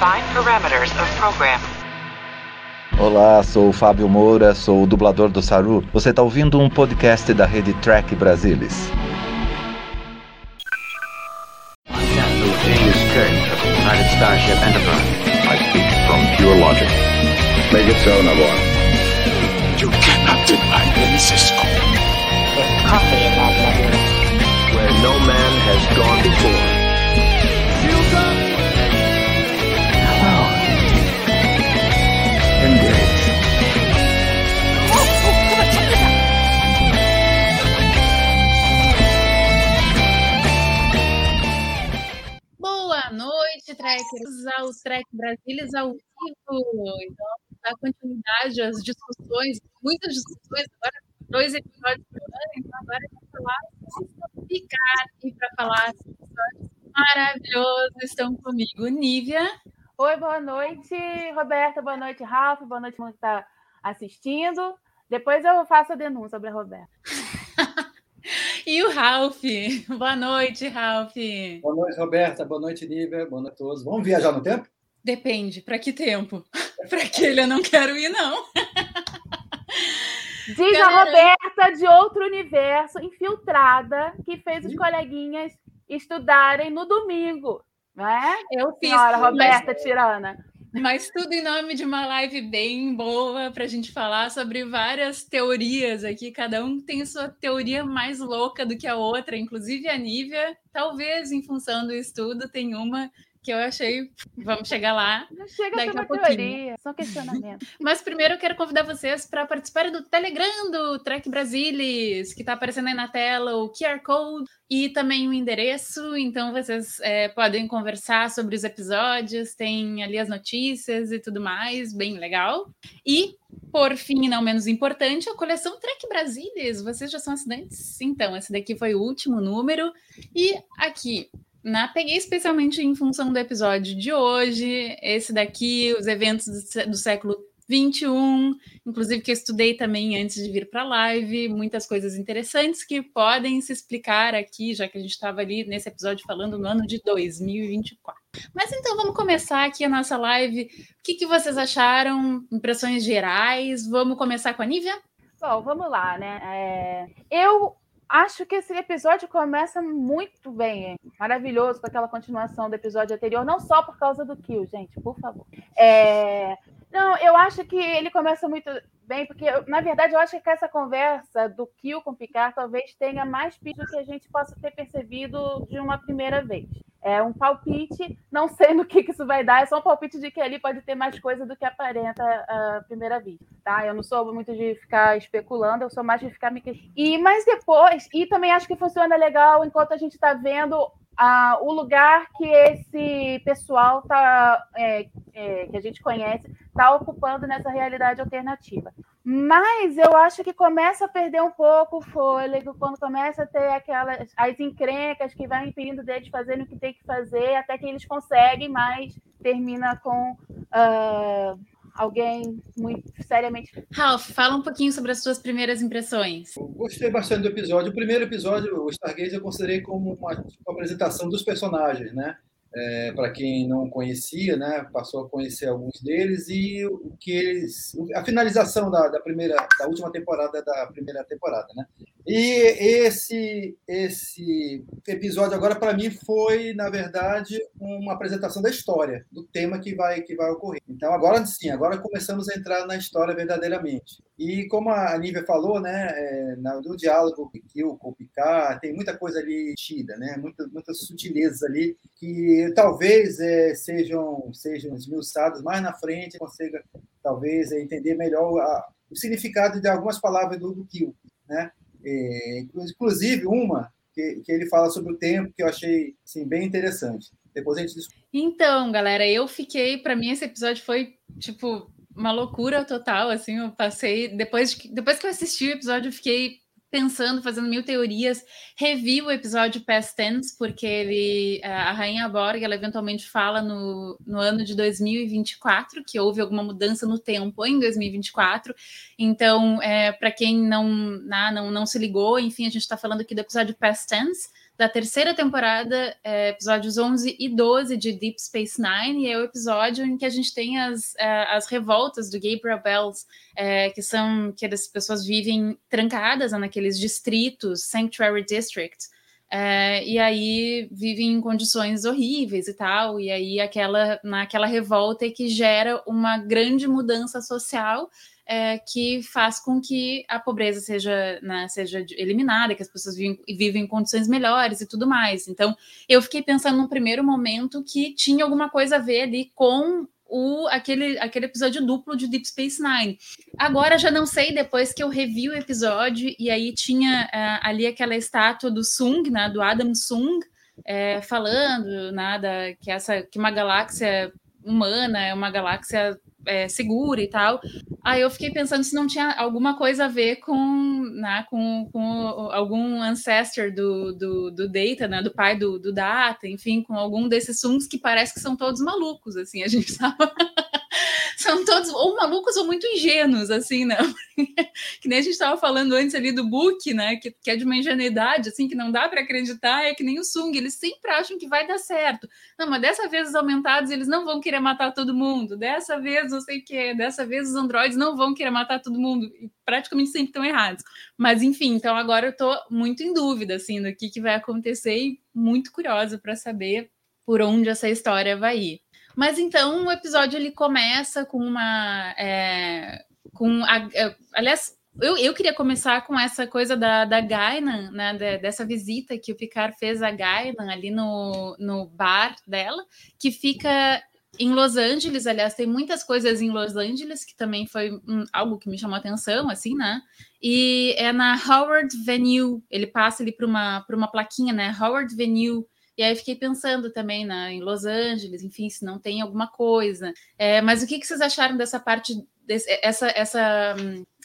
Define parameters of program. Olá, sou o Fábio Moura, sou o dublador do Saru. Você está ouvindo um podcast da rede Track Brasilis. Starship Enterprise. I speak from pure logic. Make it so, Nabor. Noite, trekkers, ao Trek Brasilis ao vivo. Então, dar continuidade às discussões, muitas discussões, agora dois episódios por ano, então agora eu vou falar Picar e para falar maravilhoso estão comigo Nívia Oi, boa noite, Roberta. Boa noite, Ralf. Boa noite, mundo que está assistindo. Depois eu faço a denúncia sobre a Roberta. e o Ralph. Boa noite, Ralph. Boa noite, Roberta. Boa noite, Nívia. Boa noite a todos. Vamos viajar no tempo? Depende, para que tempo? para aquele eu não quero ir, não. Diz a Roberta de outro universo, infiltrada, que fez os coleguinhas estudarem no domingo. Não é? Eu fiz. Senhora Roberta mas, Tirana. Mas tudo em nome de uma live bem boa para a gente falar sobre várias teorias aqui. Cada um tem sua teoria mais louca do que a outra, inclusive a Nívia, talvez em função do estudo, tem uma que eu achei. Vamos chegar lá. Não chega daqui a pouquinho. teoria, são questionamentos. Mas primeiro eu quero convidar vocês para participarem do Telegram do Trek Brasilis, que está aparecendo aí na tela o QR Code e também o endereço. Então vocês é, podem conversar sobre os episódios, tem ali as notícias e tudo mais, bem legal. E, por fim, não menos importante, a coleção Trek Brasilis. Vocês já são assinantes? Então, esse daqui foi o último número. E aqui, na, peguei especialmente em função do episódio de hoje, esse daqui, os eventos do, século 21, inclusive que eu estudei também antes de vir para a live, muitas coisas interessantes que podem se explicar aqui, já que a gente estava ali nesse episódio falando no ano de 2024. Mas então vamos começar aqui a nossa live. O que, que vocês acharam? Impressões gerais? Vamos começar com a Nívia? Bom, vamos lá, né? É, Eu acho que esse episódio começa muito bem, hein? maravilhoso, com aquela continuação do episódio anterior, não só por causa do Kill, gente, por favor. É, Não, eu acho que ele começa muito bem, porque, na verdade, eu acho que essa conversa do Kill com o Picard talvez tenha mais piso do que a gente possa ter percebido de uma primeira vez. É um palpite, não sei no que, isso vai dar, é só um palpite de que ali pode ter mais coisa do que aparenta à primeira vista, tá? Eu não sou muito de ficar especulando, eu sou mais de ficar me... que- E, mas depois, e também acho que funciona legal enquanto a gente está vendo ah, o lugar que esse pessoal tá, é, é, que a gente conhece está ocupando nessa realidade alternativa. Mas eu acho que começa a perder um pouco o fôlego quando começa a ter aquelas as encrencas que vai impedindo deles fazerem o que tem que fazer, até que eles conseguem, mas termina com ah, alguém muito seriamente. Ralph, fala um pouquinho sobre as suas primeiras impressões. Eu gostei bastante do episódio. O primeiro episódio, o Stargaze, eu considerei como uma, uma apresentação dos personagens, né? Para quem não conhecia, né? Passou a conhecer alguns deles e o que eles, a finalização da, da primeira, da última temporada da primeira temporada, né? E esse esse episódio agora para mim foi, na verdade, uma apresentação da história, do tema que vai que vai ocorrer. Então agora sim, agora começamos a entrar na história verdadeiramente. E como a Nívia falou, né, é, no diálogo com o Picard, tem muita coisa ali tida, né, muitas, muitas sutilezas ali que talvez é, sejam sejam esmiuçadas mais na frente, consiga talvez é, entender melhor a- o significado de algumas palavras do, do Kill, né? É, inclusive uma que, que ele fala sobre o tempo que eu achei assim, bem interessante. Depois a gente. Então, galera, eu fiquei. Para mim, esse episódio foi tipo uma loucura total. Assim, eu passei depois, de, depois que eu assisti o episódio, eu fiquei pensando, fazendo mil teorias, revi o episódio Past Tense, porque ele, a Rainha Borg, ela eventualmente fala no, no ano de 2024 que houve alguma mudança no tempo em 2024. Então, é, para quem não, não, não se ligou, enfim, a gente está falando aqui do episódio Past Tense, da terceira temporada, é, episódios 11 e 12 de Deep Space Nine, e é o episódio em que a gente tem as, é, as revoltas do Gabriel Bells, é, que são que as pessoas vivem trancadas naqueles distritos, Sanctuary Districts, é, e aí vivem em condições horríveis e tal, e aí aquela naquela revolta é que gera uma grande mudança social é, que faz com que a pobreza seja, né, seja eliminada, que as pessoas vivem, vivem em condições melhores e tudo mais. Então, eu fiquei pensando num primeiro momento que tinha alguma coisa a ver ali com o, aquele, aquele episódio duplo de Deep Space Nine. Agora já não sei, depois que eu revi o episódio, e aí tinha uh, ali aquela estátua do Sung, né, do Adam Sung, é, falando nada que essa que uma galáxia humana é uma galáxia é, segura e tal. Aí eu fiquei pensando se não tinha alguma coisa a ver com, né, com, com algum ancestor do, do, do Data, né, do pai do, do Data, enfim, com algum desses Suns que parece que são todos malucos, assim, a gente tava são todos ou malucos ou muito ingênuos, assim, né? que nem a gente estava falando antes ali do Book, né? Que, que é de uma ingenuidade, assim, que não dá para acreditar, é que nem o Sung, eles sempre acham que vai dar certo. Não, mas dessa vez os aumentados, eles não vão querer matar todo mundo. Dessa vez, não sei o que, dessa vez os androides não vão querer matar todo mundo. E praticamente sempre estão errados. Mas, enfim, então agora eu estou muito em dúvida, assim, do que, que vai acontecer e muito curiosa para saber por onde essa história vai ir. Mas então o episódio ele começa com uma. É, com a, é, aliás, eu, eu queria começar com essa coisa da, da Gainan, né, de, dessa visita que o Picard fez a Gainan ali no, no bar dela, que fica em Los Angeles, aliás, tem muitas coisas em Los Angeles que também foi um, algo que me chamou a atenção, assim, né? E é na Howard Venue, ele passa ali para uma, uma plaquinha, né? Howard Venue e aí fiquei pensando também na, em Los Angeles, enfim, se não tem alguma coisa. É, mas o que, que vocês acharam dessa parte, desse, essa, essa,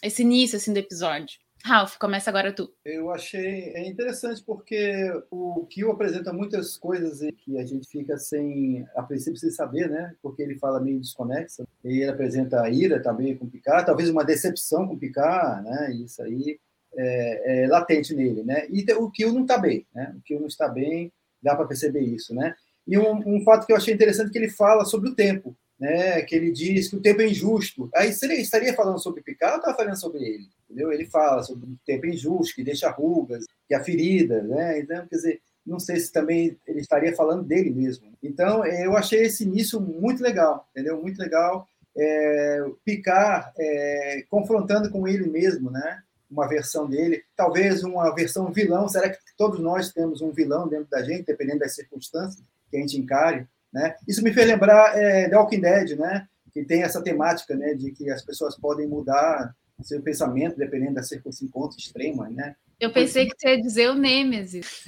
esse início assim, do episódio? Ralph, começa agora tu. Eu achei é interessante porque o Kyo apresenta muitas coisas que a gente fica sem, a princípio, sem saber, né? Porque ele fala meio desconexa. E ele apresenta a ira também com Picard, talvez uma decepção com Picard, né? Isso aí é, é latente nele, né? E o Kyo não está bem, né? O Kyo não está bem dá para perceber isso, né? E um, um, fato que eu achei interessante é que ele fala sobre o tempo, né? Que ele diz que o tempo é injusto. Aí seria, estaria falando sobre Picard ou estava falando sobre ele? Entendeu? Ele fala sobre o tempo é injusto, que deixa rugas, que a ferida, né? Então, quer dizer, não sei se também ele estaria falando dele mesmo. Então, eu achei esse início muito legal, entendeu? Muito legal. É, Picard é, confrontando com ele mesmo, né? Uma versão dele, talvez uma versão vilão. Será que todos nós temos um vilão dentro da gente, dependendo das circunstâncias que a gente encare? Né? Isso me fez lembrar é, The Walking Dead, né? que tem essa temática né, de que as pessoas podem mudar seu pensamento dependendo das circunstâncias extremas. Né? Eu pensei que você ia dizer o Nêmesis.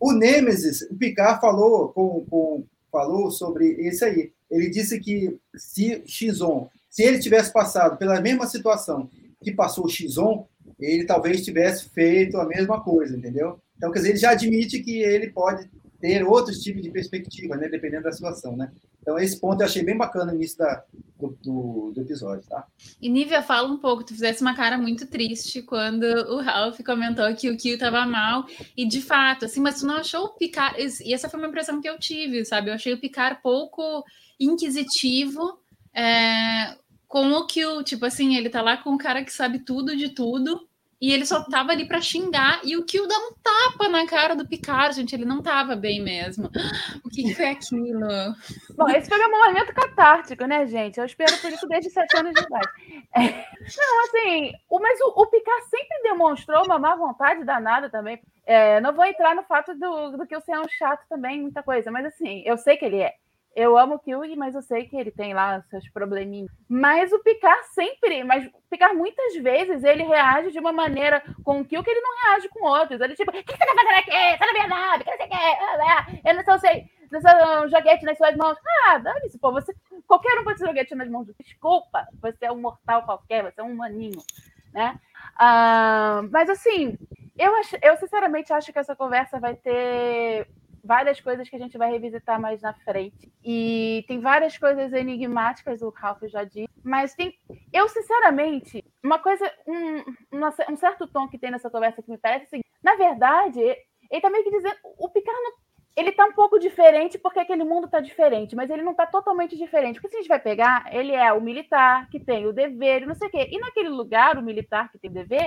o Nêmesis, o Picard falou, com, com, falou sobre isso aí. Ele disse que se Xon, se ele tivesse passado pela mesma situação que passou o Xon, ele talvez tivesse feito a mesma coisa, entendeu? Então, quer dizer, ele já admite que ele pode ter outros tipos de perspectiva, né, dependendo da situação, né? Então, esse ponto eu achei bem bacana no início da, do, do, do, episódio, tá? E Nívia, fala um pouco, tu fizesse uma cara muito triste quando o Ralph comentou que o Kyo tava mal, e de fato, assim, mas tu não achou o Picard, e essa foi uma impressão que eu tive, sabe? Eu achei o Picard pouco inquisitivo, é, com o Kill, tipo assim, ele tá lá com o cara que sabe tudo de tudo, e ele só tava ali para xingar, e o Kill dá um tapa na cara do Picard, gente, ele não tava bem mesmo. O que, que foi aquilo? Bom, esse foi meu momento catártico, né, gente? Eu espero por isso desde sete anos de idade. É... Não, assim, o, mas o, o, Picard sempre demonstrou uma má vontade danada também. É, não vou entrar no fato do, do que o ser é um chato também, muita coisa, mas assim, eu sei que ele é. Eu amo o Kyugi, mas eu sei que ele tem lá seus probleminhas. Mas o Picard sempre, mas o Picard muitas vezes ele reage de uma maneira com o Kyugi que ele não reage com outros. Ele tipo, o que você tá fazendo aqui? Você não nada, o que você quer? Eu não sei, não sou um joguete nas suas mãos. Ah, dane-se, pô, você, qualquer um pode ser joguete nas mãos. Desculpa, você é um mortal qualquer, você é um maninho, né? Ah, mas assim, eu, ach, eu sinceramente acho que essa conversa vai ter várias coisas que a gente vai revisitar mais na frente. E tem várias coisas enigmáticas, o Ralph já disse, mas tem. Eu, sinceramente, uma coisa, um, um certo tom que tem nessa conversa que me parece assim, na verdade, ele tá meio que dizendo. O Picard ele tá um pouco diferente porque aquele mundo tá diferente, mas ele não tá totalmente diferente. Porque se a gente vai pegar, ele é o militar que tem o dever não sei o quê. E naquele lugar, o militar que tem o dever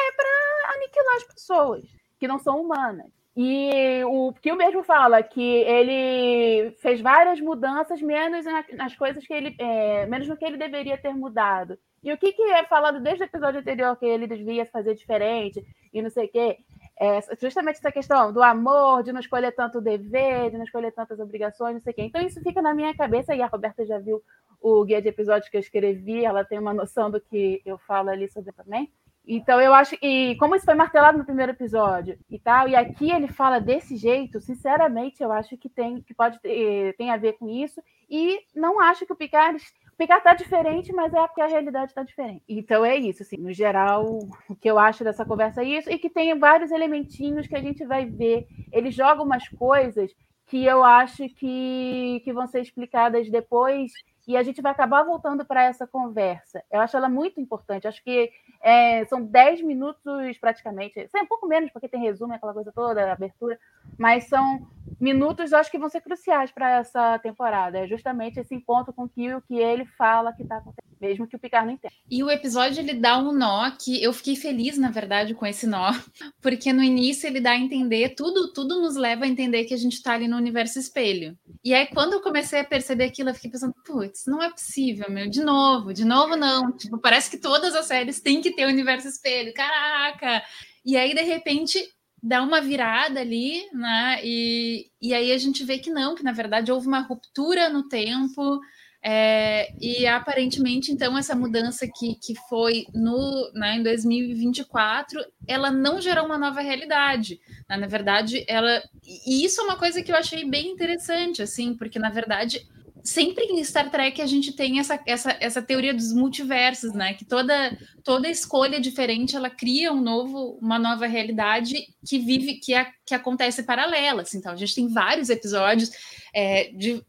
é para aniquilar as pessoas que não são humanas. E o que o mesmo fala que ele fez várias mudanças, menos nas coisas que ele. É, menos no que ele deveria ter mudado. E o que, que é falado desde o episódio anterior que ele devia fazer diferente e não sei o quê? É justamente essa questão do amor, de não escolher tanto dever, de não escolher tantas obrigações, não sei o quê. Então isso fica na minha cabeça, e a Roberta já viu o guia de episódios que eu escrevi, ela tem uma noção do que eu falo ali sobre também. Então eu acho e como isso foi martelado no primeiro episódio e tal, e aqui ele fala desse jeito, sinceramente eu acho que tem que pode ter, tem a ver com isso e não acho que o Picard o Picard tá diferente, mas é porque a realidade está diferente. Então é isso, assim, no geral, o que eu acho dessa conversa é isso, e que tem vários elementinhos que a gente vai ver. Ele joga umas coisas que eu acho que, que vão ser explicadas depois e a gente vai acabar voltando para essa conversa. Eu acho ela muito importante. Acho que é, são 10 minutos praticamente, é um pouco menos, porque tem resumo, aquela coisa toda, abertura, mas são minutos, eu acho que vão ser cruciais para essa temporada. É justamente esse encontro com o que, ele fala que está acontecendo, mesmo que o Picard não entenda. E o episódio ele dá um nó que eu fiquei feliz, na verdade, com esse nó, porque no início ele dá a entender, tudo, tudo nos leva a entender que a gente está ali no universo espelho. E aí, quando eu comecei a perceber aquilo, eu fiquei pensando, putz, não é possível, meu, de novo, de novo não. Tipo, parece que todas as séries têm que ter o universo espelho. Caraca! E aí, de repente, dá uma virada ali, né? E, e aí a gente vê que não, que na verdade houve uma ruptura no tempo. É, e aparentemente, então, essa mudança que, que foi no, né, em 2024, ela não gerou uma nova realidade. Né? Na verdade, ela. E isso é uma coisa que eu achei bem interessante, assim, porque na verdade sempre em Star Trek a gente tem essa, essa, essa teoria dos multiversos, né? Que toda, toda escolha diferente ela cria um novo, uma nova realidade que vive, que, é, que acontece paralela. Assim, então, a gente tem vários episódios é, de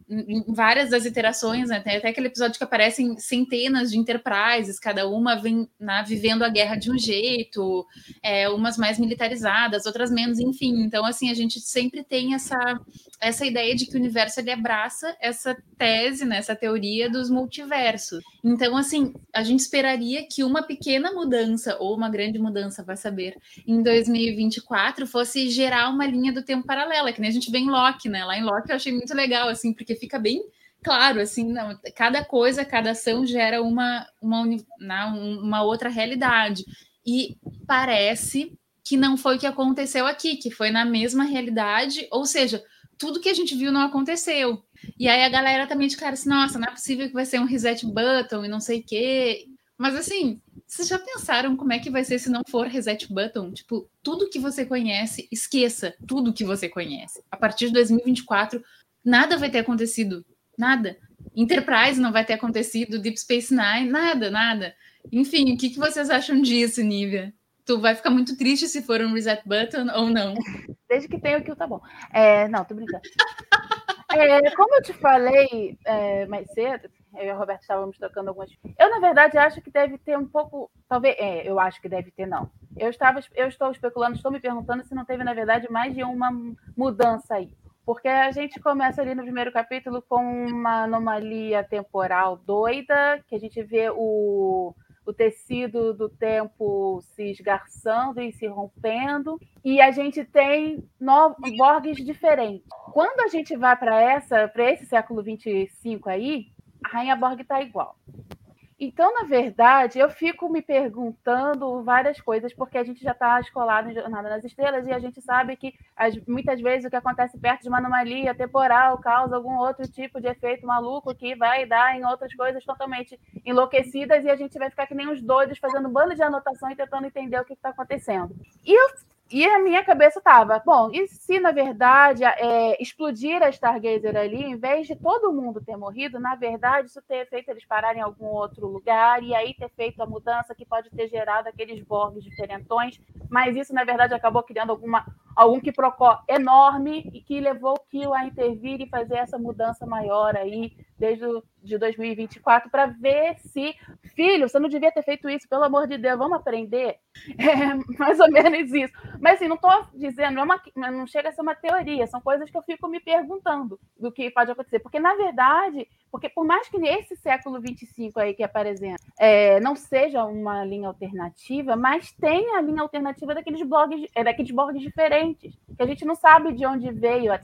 várias das iterações, né? Tem até aquele episódio que aparecem centenas de enterprises, cada uma vem né, vivendo a guerra de um jeito, é, umas mais militarizadas, outras menos, enfim. Então, assim, a gente sempre tem essa, essa ideia de que o universo ele abraça essa tese, né, essa teoria dos multiversos. Então, assim, a gente esperaria que uma pequena mudança, ou uma grande mudança, vai saber, em 2024 fosse gerar uma linha do tempo paralela, que nem a gente vê em Loki, né? Lá em Loki eu achei muito legal, assim, porque fica bem claro, assim, não, cada coisa, cada ação gera uma, uma, uma outra realidade. E parece que não foi o que aconteceu aqui, que foi na mesma realidade, ou seja, tudo que a gente viu não aconteceu. E aí a galera também de cara assim, nossa, não é possível que vai ser um reset button e não sei o quê. Mas assim, vocês já pensaram como é que vai ser se não for reset button? Tipo, tudo que você conhece, esqueça tudo que você conhece. A partir de 2024, nada vai ter acontecido. Nada. Enterprise não vai ter acontecido, Deep Space Nine, nada, nada. Enfim, o que, que vocês acham disso, Nívia? Tu vai ficar muito triste se for um reset button ou não? Desde que tenha o kill, tá bom. É, não, tô brincando. é, como eu te falei é, mais cedo, eu e a Roberta estávamos tocando algumas. Eu, na verdade, acho que deve ter um pouco. Talvez. É, eu acho que deve ter, não. Eu, estava, eu estou especulando, estou me perguntando se não teve, na verdade, mais de uma mudança aí. Porque a gente começa ali no primeiro capítulo com uma anomalia temporal doida, que a gente vê o, o tecido do tempo se esgarçando e se rompendo, e a gente tem Borgs diferentes. Quando a gente vai para essa, para esse século 25 aí, a Rainha Borg está igual. Então, na verdade, eu fico me perguntando várias coisas, porque a gente já está escolado em Jornada nas Estrelas e a gente sabe que as, muitas vezes o que acontece perto de uma anomalia temporal causa algum outro tipo de efeito maluco que vai dar em outras coisas totalmente enlouquecidas e a gente vai ficar que nem uns doidos fazendo um bando de anotação e tentando entender o que está acontecendo. E eu e a minha cabeça estava, bom, e se na verdade é, explodir a Stargazer ali, em vez de todo mundo ter morrido, na verdade isso ter feito eles pararem em algum outro lugar e aí ter feito a mudança que pode ter gerado aqueles Borgs diferentões, mas isso na verdade acabou criando alguma algum que procó enorme e que levou o Kill a intervir e fazer essa mudança maior aí desde o, de 2024 para ver se filho, você não devia ter feito isso, pelo amor de Deus, vamos aprender. É mais ou menos isso. Mas assim, não estou dizendo, não, é uma, não chega a ser uma teoria, são coisas que eu fico me perguntando do que pode acontecer. Porque, na verdade, porque por mais que nesse século 25 aí que aparecendo é, não seja uma linha alternativa, mas tem a linha alternativa daqueles blogs, é, daqueles blogs diferentes, que a gente não sabe de onde veio, a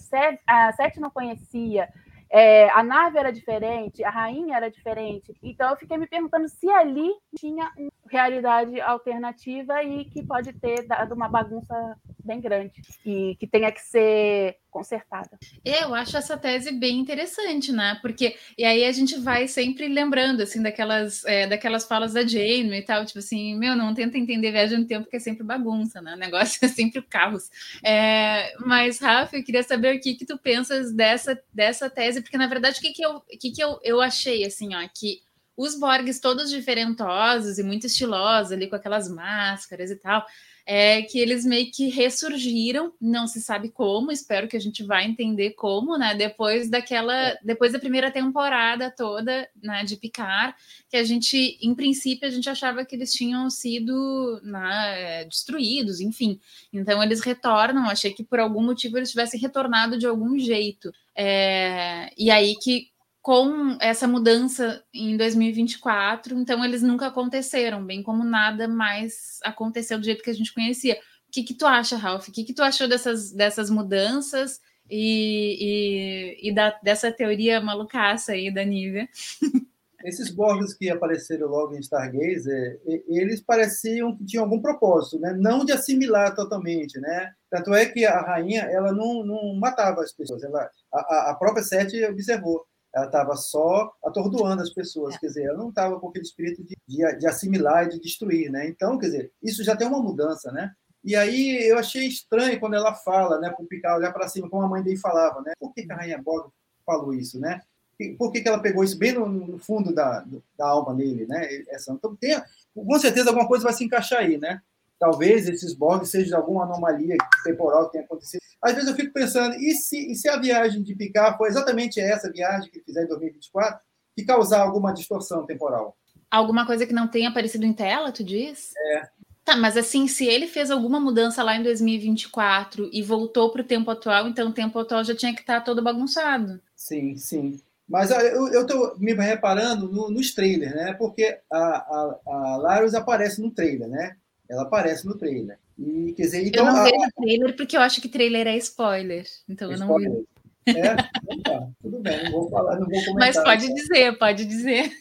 Sete, não conhecia. É, a nave era diferente, a rainha era diferente. Então eu fiquei me perguntando se ali tinha uma realidade alternativa e que pode ter dado uma bagunça bem grande e que tenha que ser consertada. Eu acho essa tese bem interessante, né? Porque e aí a gente vai sempre lembrando assim daquelas é, daquelas falas da Jane e tal, tipo assim, meu, não tenta entender viagem no tempo que é sempre bagunça, né? O negócio é sempre o caos. É, mas Rafa, eu queria saber o que que tu pensas dessa dessa tese, porque na verdade o que que eu o que que eu, eu achei assim, ó, que os Borgs todos diferentosos e muito estilosos ali com aquelas máscaras e tal, é que eles meio que ressurgiram, não se sabe como, espero que a gente vá entender como, né? Depois daquela, depois da primeira temporada toda, né, de Picar, que a gente, em princípio, a gente achava que eles tinham sido né, destruídos, enfim. Então eles retornam, achei que por algum motivo eles tivessem retornado de algum jeito. É, e aí que com essa mudança em 2024, então eles nunca aconteceram, bem como nada mais aconteceu do jeito que a gente conhecia. O que, que tu acha, Ralph? O que, que tu achou dessas, dessas mudanças e, e, e da, dessa teoria malucaça aí da Nívia? Esses Borgs que apareceram logo em Stargazer, eles pareciam que tinham algum propósito, né? não de assimilar totalmente. Né? Tanto é que a rainha ela não, não matava as pessoas, ela, a, a própria Sete observou ela estava só atordoando as pessoas, é. quer dizer, ela não estava com aquele espírito de, de, de, assimilar e de destruir, né? Então, quer dizer, isso já tem uma mudança, né? E aí eu achei estranho quando ela fala, né, para o Picard olhar para cima, como a mãe dele falava, né? Por que, que a Rainha Borg falou isso, né? Por que, que ela pegou isso bem no, no fundo da, da alma dele, né? Essa, então, tem, com certeza alguma coisa vai se encaixar aí, né? Talvez esses Borgs sejam alguma anomalia temporal que tenha acontecido. Às vezes eu fico pensando, e se, e se a viagem de Picard foi exatamente essa viagem que ele fizer em 2024, que causar alguma distorção temporal? Alguma coisa que não tenha aparecido em tela, tu diz? É. Tá, mas assim, se ele fez alguma mudança lá em 2024 e voltou para o tempo atual, então o tempo atual já tinha que estar tá todo bagunçado. Sim, sim. Mas eu estou me reparando no, nos trailers, né? Porque a, a, a Larus aparece no trailer, né? Ela aparece no trailer. E, quer dizer, então, eu não a... vejo trailer porque eu acho que trailer é spoiler. Então spoiler. eu não vi. É? Então tá, tudo bem, não vou falar, não vou comentar. Mas pode dizer, pode dizer.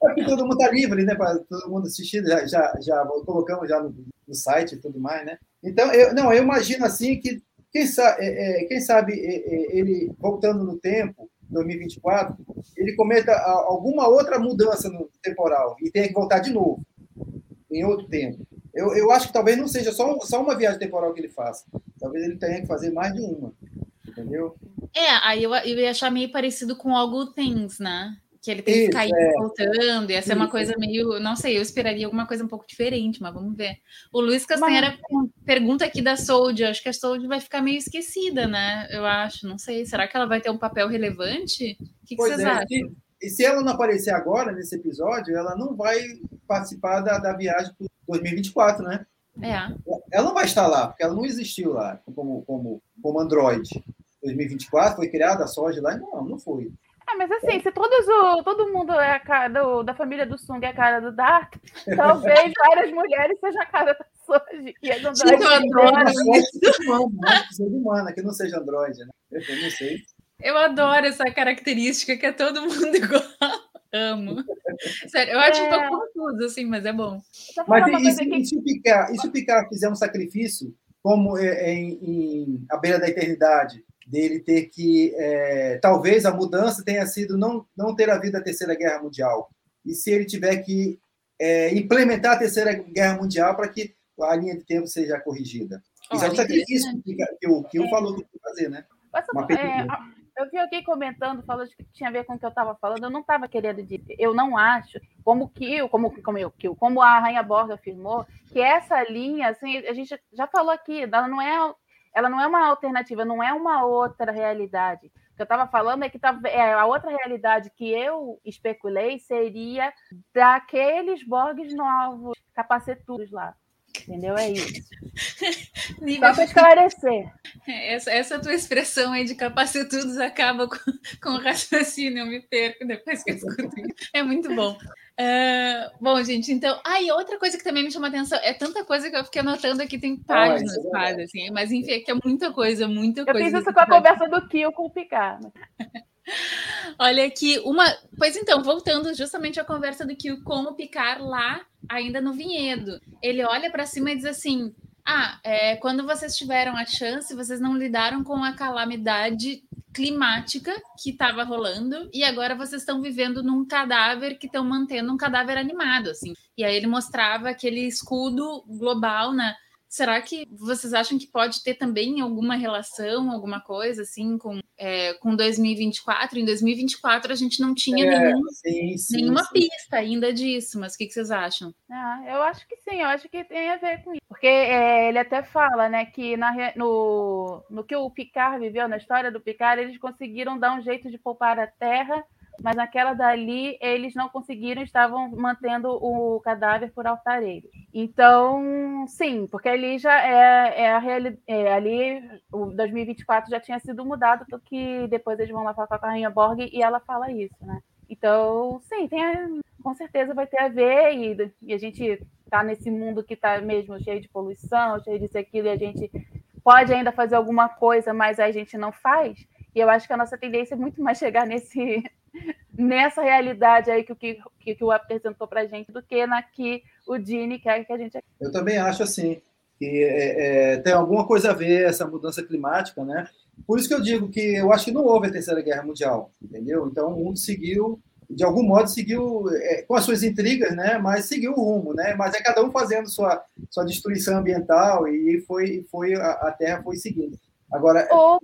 É que todo mundo está livre, né? Para todo mundo assistir, já, já, já colocamos já no, no, site e tudo mais, né? Então, eu, não, eu imagino assim que, quem sabe, é, é, quem sabe é, é ele, voltando no tempo, 2024, ele cometa alguma outra mudança no temporal e tenha que voltar de novo, em outro tempo. Eu, eu acho que talvez não seja só, só uma viagem temporal que ele faça. Talvez ele tenha que fazer mais de uma. Entendeu? É, aí eu, eu ia achar meio parecido com All Things, né? Que ele tem que ficar é. voltando, ia ser uma coisa meio. Não sei, eu esperaria alguma coisa um pouco diferente, mas vamos ver. O Luiz Castanheira mas... pergunta aqui da Sold, acho que a Sold vai ficar meio esquecida, né? Eu acho, não sei. Será que ela vai ter um papel relevante? O que, que vocês é, acham? E se ela não aparecer agora, nesse episódio, ela não vai participar da, da viagem para 2024, né? É. Ela não vai estar lá, porque ela não existiu lá como, como, como Android. 2024 foi criada a soja lá? Não, não foi. Ah, mas assim, se todos o, todo mundo é a cara do, da família do Sung é a cara do Dart, talvez várias mulheres sejam a cara da Soji. E as Android eu adoro isso. Ser humana, que não seja Android, né? Eu não sei. Eu adoro essa característica que é todo mundo igual. Amo. Sério, eu acho é... um pouco confuso, assim, mas é bom. Mas e, se, que... se, Picard, e se o Picard fizer um sacrifício, como é, é, em, em A Beira da Eternidade, dele ter que. É, talvez a mudança tenha sido não, não ter havido a Terceira Guerra Mundial. E se ele tiver que é, implementar a Terceira Guerra Mundial para que a linha de tempo seja corrigida. Isso é um sacrifício que, que, o, que o falou que tem que fazer, né? Mas, é, eu vi alguém comentando, falando que tinha a ver com o que eu estava falando. Eu não estava querendo dizer. Eu não acho, como que como, como eu, como a Rainha Borga afirmou, que essa linha, assim, a gente já falou aqui, ela não é ela não é uma alternativa, não é uma outra realidade. O que eu estava falando é que tá, é, a outra realidade que eu especulei seria daqueles Borgs novos, capacetudos lá. Entendeu? É isso. Só para esclarecer. Essa, essa tua expressão aí de capacetudos acaba com, com o raciocínio, eu me perco depois que eu escuto. É muito bom. Uh, bom, gente, então. Ah, e outra coisa que também me chama atenção é tanta coisa que eu fiquei anotando aqui, tem páginas oh, quase, assim, mas enfim, é que é muita coisa, muita eu coisa. Eu fiz isso com a conversa do Kio com o Picard. Olha aqui, uma. Pois então, voltando justamente à conversa do Kio com o Picard lá, ainda no vinhedo. Ele olha para cima e diz assim: Ah, é, quando vocês tiveram a chance, vocês não lidaram com a calamidade climática que estava rolando e agora vocês estão vivendo num cadáver que estão mantendo um cadáver animado, assim. E aí ele mostrava aquele escudo global, né? Será que vocês acham que pode ter também alguma relação, alguma coisa assim com, é, com 2024? Em 2024 a gente não tinha é, nenhum, sim, sim, nenhuma sim. pista ainda disso, mas o que, que, vocês acham? Ah, eu acho que sim, eu acho que tem a ver com isso. Porque é, ele até fala né, que na, no, no que o Picard viveu, na história do Picard, eles conseguiram dar um jeito de poupar a Terra mas naquela dali eles não conseguiram, estavam mantendo o cadáver por altareiro. Então, sim, porque ali já é, é a realidade. É, ali o 2024 já tinha sido mudado, do que depois eles vão lá falar com a Rainha Borg e ela fala isso, né? Então, sim, tem a, com certeza vai ter a ver, e, e a gente está nesse mundo que está mesmo cheio de poluição, cheio disso aquilo, e a gente pode ainda fazer alguma coisa, mas a gente não faz. E eu acho que a nossa tendência é muito mais chegar nesse, nessa realidade aí que o que, que, que o apresentou para a gente do que na que o Dini quer que a gente. Eu também acho assim que é, é, tem alguma coisa a ver essa mudança climática, né? Por isso que eu digo que eu acho que não houve a terceira guerra mundial, entendeu? Então o mundo seguiu de algum modo seguiu é, com as suas intrigas, né? Mas seguiu o rumo, né? Mas é cada um fazendo sua sua destruição ambiental e foi foi a, a Terra foi seguindo. Agora Ou...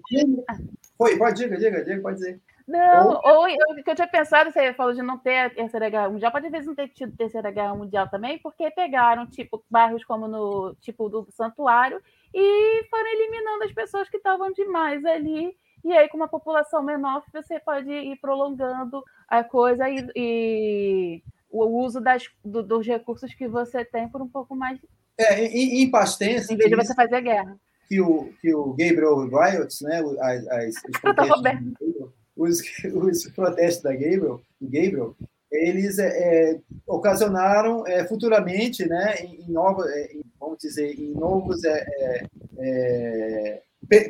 foi, pode diga, diga, diga, pode dizer. Não, ou, ou eu, que eu tinha pensado, você falou de não ter a Terceira Guerra Mundial, pode vezes não ter tido Terceira Guerra Mundial também, porque pegaram, tipo, bairros como no, tipo, do Santuário e foram eliminando as pessoas que estavam demais ali, e aí com uma população menor você pode ir prolongando a coisa e, e o uso das, do, dos recursos que você tem por um pouco mais... É, em, em Pastense... Em vez de você fazer guerra. Que o, que o Gabriel Riots, né, as, as, os os, os protestos da Gabriel, Gabriel, eles é, é, ocasionaram é, futuramente, né, em, em é, em, vamos dizer, em novos é, é,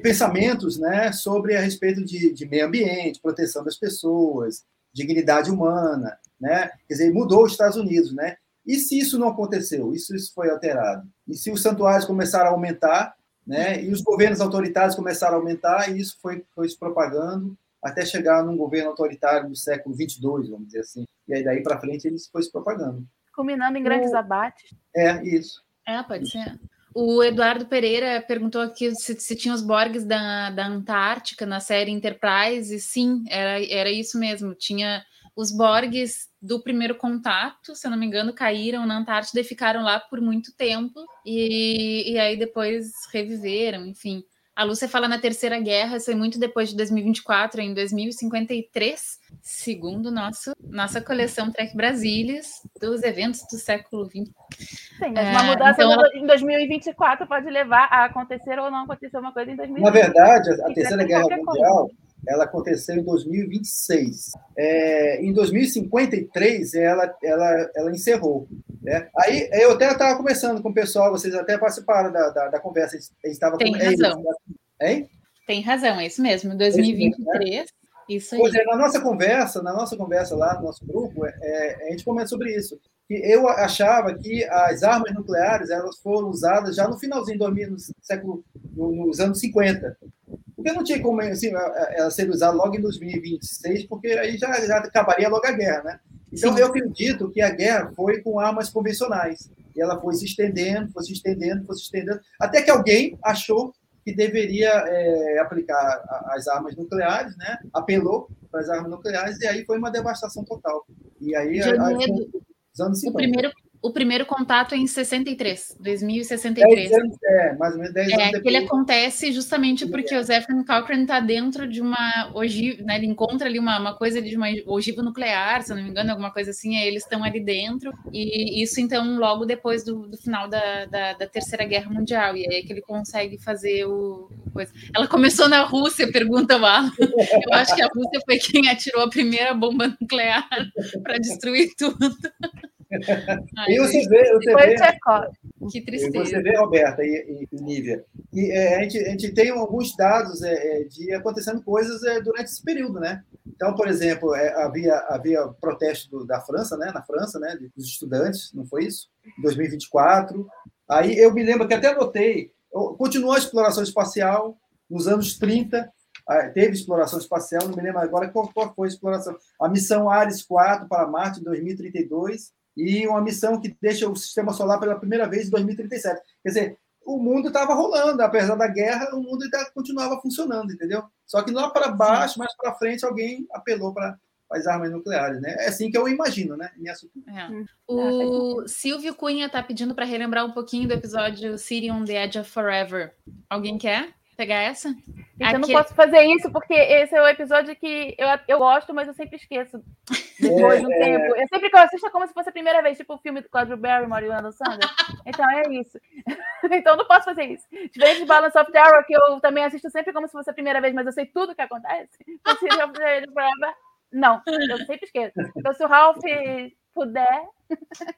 pensamentos, né, sobre a respeito de, de, meio ambiente, proteção das pessoas, dignidade humana, né, quer dizer, mudou os Estados Unidos, né. E se isso não aconteceu, isso, isso foi alterado, e se os santuários começaram a aumentar, né, e os governos autoritários começaram a aumentar, e isso foi, foi se propagando até chegar num governo autoritário do século 22, vamos dizer assim. E aí daí para frente ele foi se propagando. Culminando em grandes o... abates. É, isso. É, pode ser. O Eduardo Pereira perguntou aqui se, se tinha os Borgs da, da Antártica na série Enterprise. E sim, era, era isso mesmo. Tinha os Borgs do primeiro contato, se eu não me engano, caíram na Antártida e ficaram lá por muito tempo. E, e aí depois reviveram, enfim. A Lúcia fala na Terceira Guerra, isso é muito depois de 2024, em 2053, segundo nosso, nossa coleção Trek Brasilis, dos eventos do século XX. Sim, mas uma mudança então ela... em 2024 pode levar a acontecer ou não acontecer uma coisa em 2023. Na verdade, a Terceira Guerra Mundial, coisa. Ela aconteceu em 2026. É, em 2053, ela, ela, ela encerrou. Né? Aí eu até estava conversando com o pessoal, vocês até participaram da, da, da conversa. Estava Tem com... razão. É hein? Tem razão, é isso mesmo. 2023. É isso aí. Pois é, na nossa conversa, na nossa conversa lá no nosso grupo, é, a gente comenta sobre isso. Que eu achava que as armas nucleares elas foram usadas já no finalzinho do no século, nos anos 50. Porque não tinha como assim, ela ser usada logo em 2026, porque aí já, já acabaria logo a guerra, né? Então, Sim. eu acredito que a guerra foi com armas convencionais. E ela foi se estendendo, foi se estendendo, foi se estendendo, até que alguém achou que deveria é, aplicar as armas nucleares, né? apelou para as armas nucleares, e aí foi uma devastação total. E aí, Janeiro, os anos 50. O primeiro, O primeiro contato é em 63, 2063. 10 anos, é, mais ou menos 10 É, anos que depois. ele acontece justamente porque o Zefran Cochrane está dentro de uma ogiva, né? Ele encontra ali uma, uma coisa de uma ogiva nuclear, se eu não me engano, alguma coisa assim, aí eles estão ali dentro, e isso então logo depois do, do final da, da, da Terceira Guerra Mundial, e aí é que ele consegue fazer o o coisa. Ela começou na Rússia, pergunta o Alan. Eu acho que a Rússia foi quem atirou a primeira bomba nuclear para destruir tudo. Ai, E você vê, você vê, que tristeza. Você vê, Roberta e, e- Nívia, e é, a, gente, a gente tem alguns dados é, é, de acontecendo coisas é, durante esse período, né? Então, por exemplo, é, havia, havia protesto do- da França, né? Na França, né? Dos estudantes, não foi isso? Em 2024. Aí eu me lembro que até anotei, continuou a exploração espacial nos anos 30, ah, teve exploração espacial, não me lembro agora qual, qual foi a exploração. A missão Ares 4 para Marte em 2032 e uma missão que deixa o sistema solar pela primeira vez em 2037. Quer dizer, o mundo estava rolando, apesar da guerra, o mundo ainda continuava funcionando, entendeu? Só que lá para baixo, mais para frente, alguém apelou para as armas nucleares, né? É assim que eu imagino, né? É. Hum. O Silvio Cunha está pedindo para relembrar um pouquinho do episódio City on the Edge of Forever. Alguém quer pegar essa? Gente, eu não Aqui- posso fazer isso porque esse é o episódio que eu, eu gosto, mas eu sempre esqueço. Depois de um É, tempo. Eu sempre que eu assisto é como se fosse a primeira vez, tipo o filme do Quadro Barrymore e o Sandler. Então é isso. então eu não posso fazer isso. Diferente de Balance of Terror, que eu também assisto sempre como se fosse a primeira vez, mas eu sei tudo o que acontece. O City of the Edge of Forever, Não, eu sempre esqueço. Então se o Ralph puder,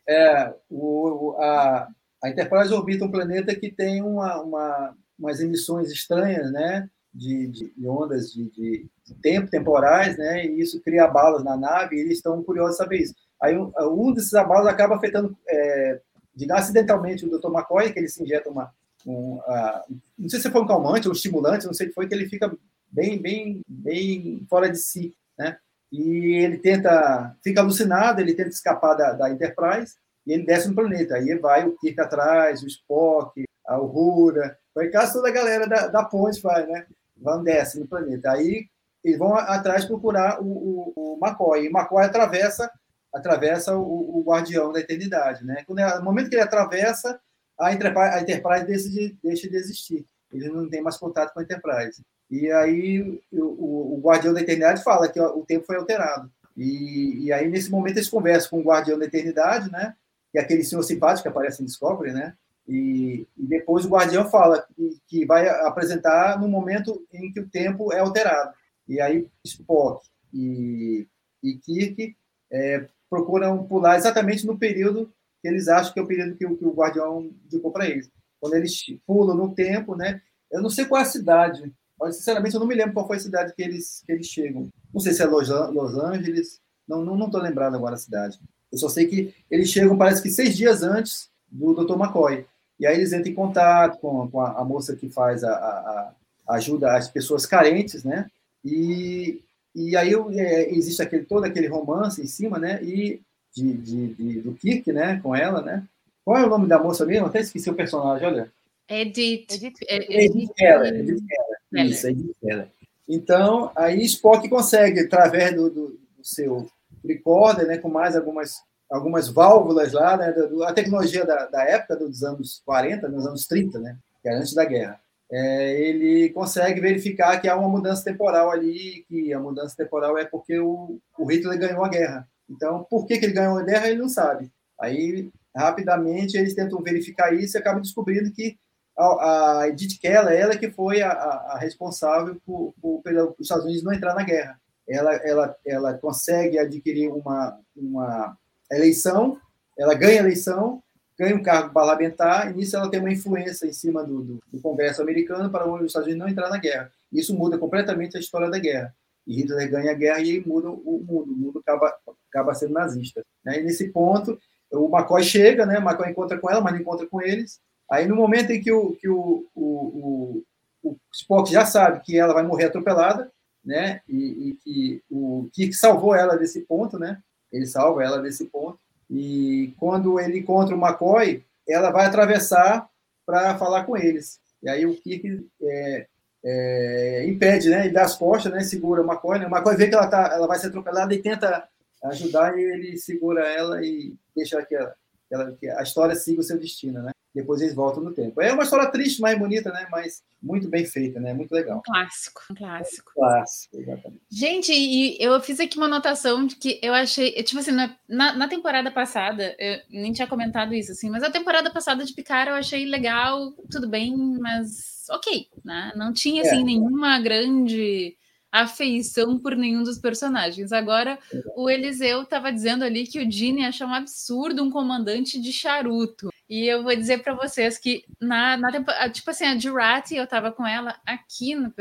É, o, o- a, a Enterprise orbita um planeta que tem uma, uma, umas emissões estranhas, né? De, de- de ondas de, de tempo temporais, né? E isso cria abalos na nave. E eles estão curiosos de saber isso. Aí um, um desses abalos acaba afetando, é, digamos, acidentalmente o Dr. McCoy, que ele se injeta uma, um, ah, não sei se foi um calmante ou um estimulante, não sei o que foi, que ele fica bem, bem, bem fora de si, né? E ele tenta, fica alucinado, ele tenta escapar da, da Enterprise e ele desce no planeta. Aí vai o Kirk atrás, o Spock, a Uhura, vai quase toda a galera da, da ponte vai, né? Vão desce no planeta. Aí eles vão atrás procurar o, o, o McCoy. E McCoy atravessa, atravessa o, o Guardião da Eternidade, né? Quando é, no momento que ele atravessa, a Enterprise, a Enterprise deixa, de, deixa de existir. Ele não tem mais contato com a Enterprise. E aí o, o, Guardião da Eternidade fala que o tempo foi alterado. E, e aí, nesse momento, eles conversam com o Guardião da Eternidade, né? Que é aquele senhor simpático que aparece em Discovery, né? E, e depois o Guardião fala que, que vai apresentar no momento em que o tempo é alterado. E aí Spock e, e Kirk é, procuram pular exatamente no período que eles acham que é o período que, que o Guardião indicou para eles. Quando eles pulam no tempo, né? Eu não sei qual é a cidade, mas, sinceramente, eu não me lembro qual foi a cidade que eles, que eles chegam. Não sei se é Los, Los Angeles, não estou não, tô lembrado agora a cidade. Eu só sei que eles chegam, parece que seis dias antes do Dr. McCoy. E aí eles entram em contato com, com a, a moça que faz a, a- a ajuda às pessoas carentes, né? E, e aí é, existe aquele, todo aquele romance em cima, né? E de, de, de- do Kirk, né? Com ela, né? Qual é o nome da moça mesmo? Até esqueci o personagem, olha. Edith. Edith- é- Edith Keller. Edith Keller. Isso, Edith Keller. Então, aí Spock consegue, através do, do, do seu recorder, né, com mais algumas, algumas válvulas lá, né, a tecnologia da, da época, dos anos 40, nos anos 30, né, que era antes da guerra, é, ele consegue verificar que há uma mudança temporal ali, que a mudança temporal é porque o, o Hitler ganhou a guerra. Então, por que, que ele ganhou a guerra, ele não sabe. Aí, rapidamente, eles tentam verificar isso e acabam descobrindo que a, a Edith Keller, ela que foi a, a responsável por, por, pelos Estados Unidos não entrar na guerra. Ela, ela, ela consegue adquirir uma, uma eleição, ela ganha a eleição, ganha um cargo parlamentar, e nisso ela tem uma influência em cima do, do, do Congresso americano para os Estados Unidos não entrar na guerra. Isso muda completamente a história da guerra. E Hitler ganha a guerra e muda o mundo, o mundo acaba, acaba sendo nazista. Né? E nesse ponto, o McCoy chega, né? o McCoy encontra com ela, mas não encontra com eles, Aí, no momento em que o, que o, o, o, o Spock já sabe que ela vai morrer atropelada, né? E, e que o Kirk salvou ela desse ponto, né? Ele salva ela desse ponto. E quando ele encontra o McCoy, ela vai atravessar para falar com eles. E aí o Kirk é, é, impede, né? Ele dá as costas, né? Segura o McCoy. Né? O McCoy vê que ela, tá, ela vai ser atropelada e tenta ajudar, e ele segura ela e deixa que ela, que a história siga o seu destino, né? Depois eles voltam no tempo. É uma história triste, mais bonita, né? Mas muito bem feita, né? Muito legal. Um clássico, um clássico. Clássico, exatamente. Gente, e eu fiz aqui uma anotação de que eu achei, tipo assim, na, na, na temporada passada, eu nem tinha comentado isso, assim, mas a temporada passada de Picard eu achei legal, tudo bem, mas ok, né? Não tinha, assim, É. nenhuma grande afeição por nenhum dos personagens. Agora, o Eliseu estava dizendo ali que o Dini acha um absurdo um comandante de charuto. E eu vou dizer para vocês que na, na ah, tipo assim, a Jurati, eu tava com ela aqui no,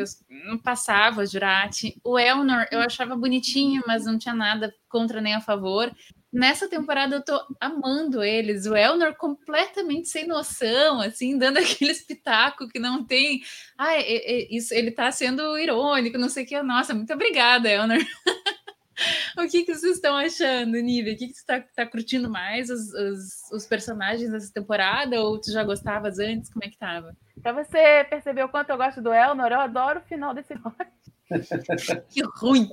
não passava a Jurati. O Elnor eu achava bonitinho, mas não tinha nada contra nem a favor. Nessa temporada eu tô amando eles. O Elnor completamente sem noção, assim, dando aquele espetáculo que não tem. Ah, é- é- isso, ele tá sendo irônico, não sei o que. Nossa, muito obrigada, Elnor. O que, que vocês estão achando, Nívia? O que, que você tá, tá curtindo mais? Os, os, os personagens dessa temporada? Ou tu já gostavas antes? Como é que tava? Pra você perceber o quanto eu gosto do Elnor, eu adoro o final desse episódio. Que ruim!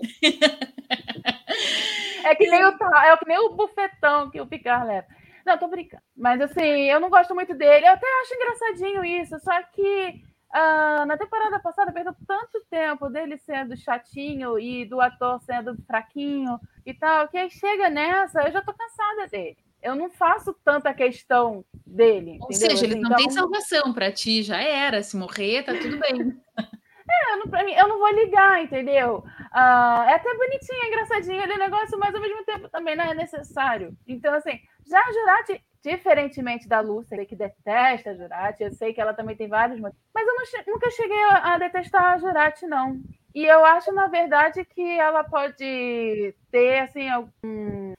É que nem o, é que nem o bufetão que o Picard leva. Não, tô brincando. Mas assim, eu não gosto muito dele. Eu até acho engraçadinho isso, só que ah, na temporada passada perdeu tanto tempo dele sendo chatinho e do ator sendo fraquinho e tal, que aí chega nessa, eu já tô cansada dele. Eu não faço tanta questão dele. Ou entendeu? seja, ele Assim, não tem então- salvação pra ti, já era. Se morrer, tá tudo bem. eu não, pra mim, eu não vou ligar, entendeu? Ah, é até bonitinho, é engraçadinho o negócio, mas ao mesmo tempo também não é necessário. Então, assim, já a Jurati, diferentemente da Lúcia, que detesta a Jurati, eu sei que ela também tem vários motivos, mas eu não nunca cheguei a, a detestar a Jurati, não. E eu acho, na verdade, que ela pode ter, assim, algum.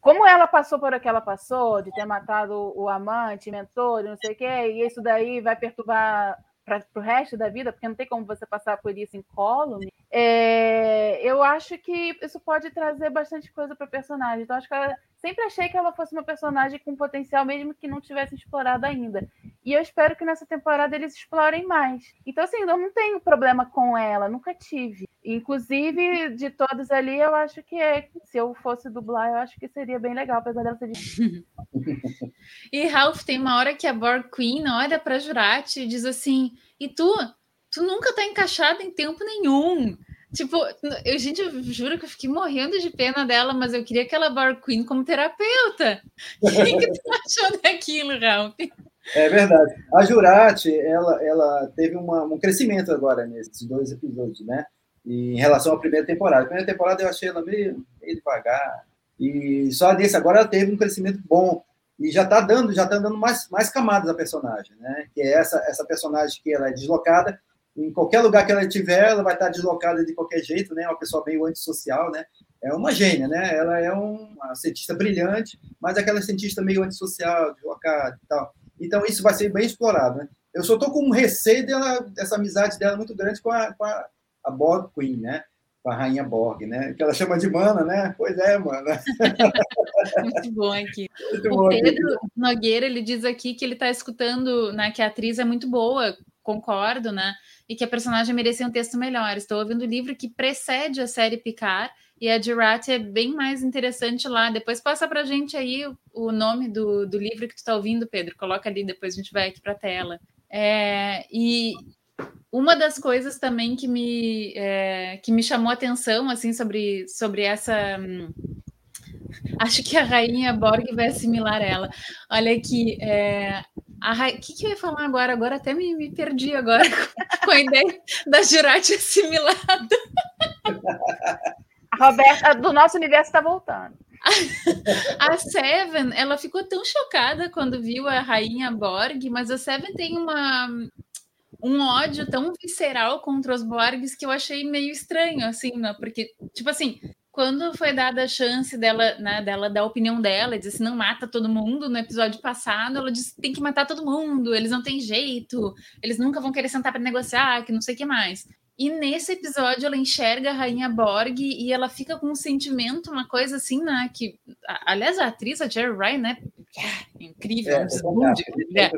Como ela passou por o que ela passou, de ter matado o amante, mentor, não sei o quê, e isso daí vai perturbar para o resto da vida, porque não tem como você passar por isso incólume, é, eu acho que isso pode trazer bastante coisa para o personagem. Então, acho que ela, sempre achei que ela fosse uma personagem com potencial, mesmo que não tivesse explorado ainda. E eu espero que nessa temporada eles explorem mais. Então, assim, eu não tenho problema com ela, nunca tive. Inclusive, de todos ali, eu acho que é, se eu fosse dublar, eu acho que seria bem legal, apesar dela ser de E Ralph, tem uma hora que a Borg Queen olha pra Jurati e diz assim: E tu? Tu nunca tá encaixada em tempo nenhum. Tipo, eu, gente, eu juro que eu fiquei morrendo de pena dela, mas eu queria aquela Borg Queen como terapeuta. O que, que tu achou daquilo, Ralph? É verdade. A Jurati, ela, ela teve uma- um crescimento agora nesses dois episódios, né? E em relação à primeira temporada. A primeira temporada eu achei ela meio, meio devagar. E só nesse agora ela teve um crescimento bom. E já está dando, já tá dando mais, mais camadas à personagem, né? Que é essa, essa personagem que ela é deslocada. Em qualquer lugar que ela estiver, ela vai estar deslocada de qualquer jeito, né? Uma pessoa meio antissocial, né? É uma gênia, né? Ela é uma cientista brilhante, mas aquela cientista meio antissocial, deslocada e tal. Então, isso vai ser bem explorado. Né? Eu só estou com um receio dela, dessa amizade dela muito grande com a, com a, a Borg Queen, né? Com a Rainha Borg, né? Que ela chama de Mana, né? Pois é, Mana. Muito bom aqui. Muito O bom aqui. Pedro Nogueira, ele diz aqui que ele tá escutando, né, que a atriz é muito boa, concordo, né? E que a personagem merecia um texto melhor. Estou ouvindo o livro que precede a série Picard e a Jurati é bem mais interessante lá. Depois passa pra gente aí o, nome do, do livro que tu tá ouvindo, Pedro. Coloca ali, depois a gente vai aqui pra tela. É, e uma das coisas também que me, é, que me chamou a atenção, assim, sobre, sobre essa... hum, Acho que a rainha Borg vai assimilar ela. Olha aqui, é, a ra... o que, que eu ia falar agora? Agora até me, me perdi agora com, a ideia da Jurati assimilada. A Roberta do nosso universo está voltando. A Seven, ela ficou tão chocada quando viu a rainha Borg, mas a Seven tem uma um ódio tão visceral contra os Borgs que eu achei meio estranho, assim, né? Porque, tipo assim, quando foi dada a chance dela, né, dela dar a opinião dela, disse não mata todo mundo, no episódio passado, ela disse tem que matar todo mundo, eles não têm jeito, eles nunca vão querer sentar para negociar, que não sei o que mais. E nesse episódio ela enxerga a Rainha Borg e ela fica com um sentimento, uma coisa assim, né? Que, aliás, a atriz, a Jerry Ryan, né? é incrível, É, é né?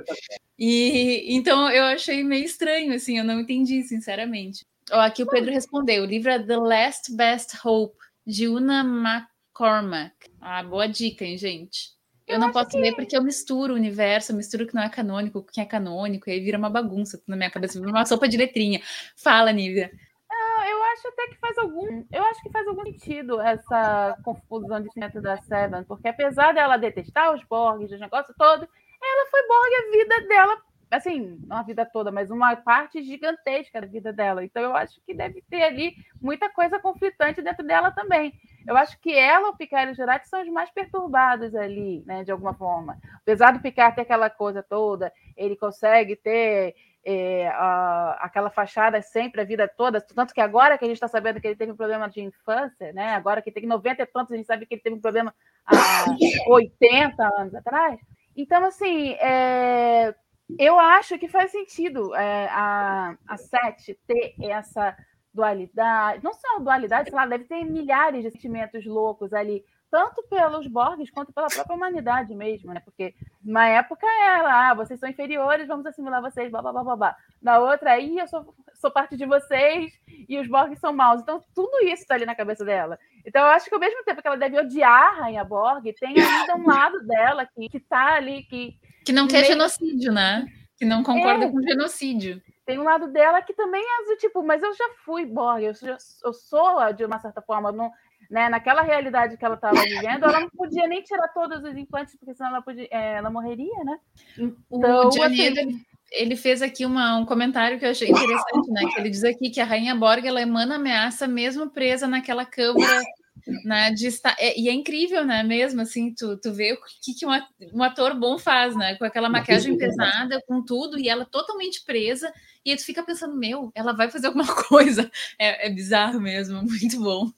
E então eu achei meio estranho, assim, eu não entendi, sinceramente. Ó, aqui o Pedro respondeu: o livro é The Last Best Hope, de Una McCormack. Ah, boa dica, hein, gente? Eu, não posso que... ler porque eu misturo o universo, eu misturo o que não é canônico, o que é canônico, e aí vira uma bagunça na minha cabeça, vira uma sopa de letrinha. Fala, Nívia. Não, eu acho até que faz algum. Eu acho que faz algum sentido essa confusão de dentro da Seven, porque apesar dela detestar os Borgs, os negócios todos, ela foi Borg a vida dela assim, não a vida toda, mas uma parte gigantesca da vida dela. Então eu acho que deve ter ali muita coisa conflitante dentro dela também. Eu acho que ela, o Picard e o Jurati são os mais perturbados ali, né, de alguma forma. Apesar do Picard ter aquela coisa toda, ele consegue ter é, a, aquela fachada sempre a vida toda, tanto que agora que a gente está sabendo que ele teve um problema de infância, né? Agora que tem 90 e tantos, a gente sabe que ele teve um problema há 80 anos atrás. Então, assim, é, eu acho que faz sentido é, a, a Sete ter essa dualidade, não só dualidade, sei lá, deve ter milhares de sentimentos loucos ali, tanto pelos Borgs quanto pela própria humanidade mesmo, né? Porque na época era, ah, vocês são inferiores, vamos assimilar vocês, blá blá blá blá blá. Na outra, aí eu sou, sou parte de vocês e os Borgs são maus. Então, tudo isso está ali na cabeça dela. Então, eu acho que ao mesmo tempo que ela deve odiar a Rainha Borg, tem ainda um lado dela que, que tá ali, que que não quer meio... genocídio, né? Que não concorda é, com genocídio. Tem um lado dela que também é do tipo, mas eu já fui Borg, eu, já, eu sou, de uma certa forma, não, né, naquela realidade que ela estava vivendo, ela não podia nem tirar todos os implantes, porque senão ela, podia, é, ela morreria, né? Então, o Johnny, assim, ele, ele, fez aqui uma, um comentário que eu achei interessante, né? Que ele diz aqui que a Rainha Borg ela emana ameaça mesmo presa naquela câmara né, de estar, é, e é incrível, né, mesmo, assim, tu, tu vê o que, que um ator bom faz, né, com aquela maquiagem pesada, com tudo, e ela totalmente presa, e aí tu fica pensando, meu, ela vai fazer alguma coisa, é, é bizarro mesmo, muito bom.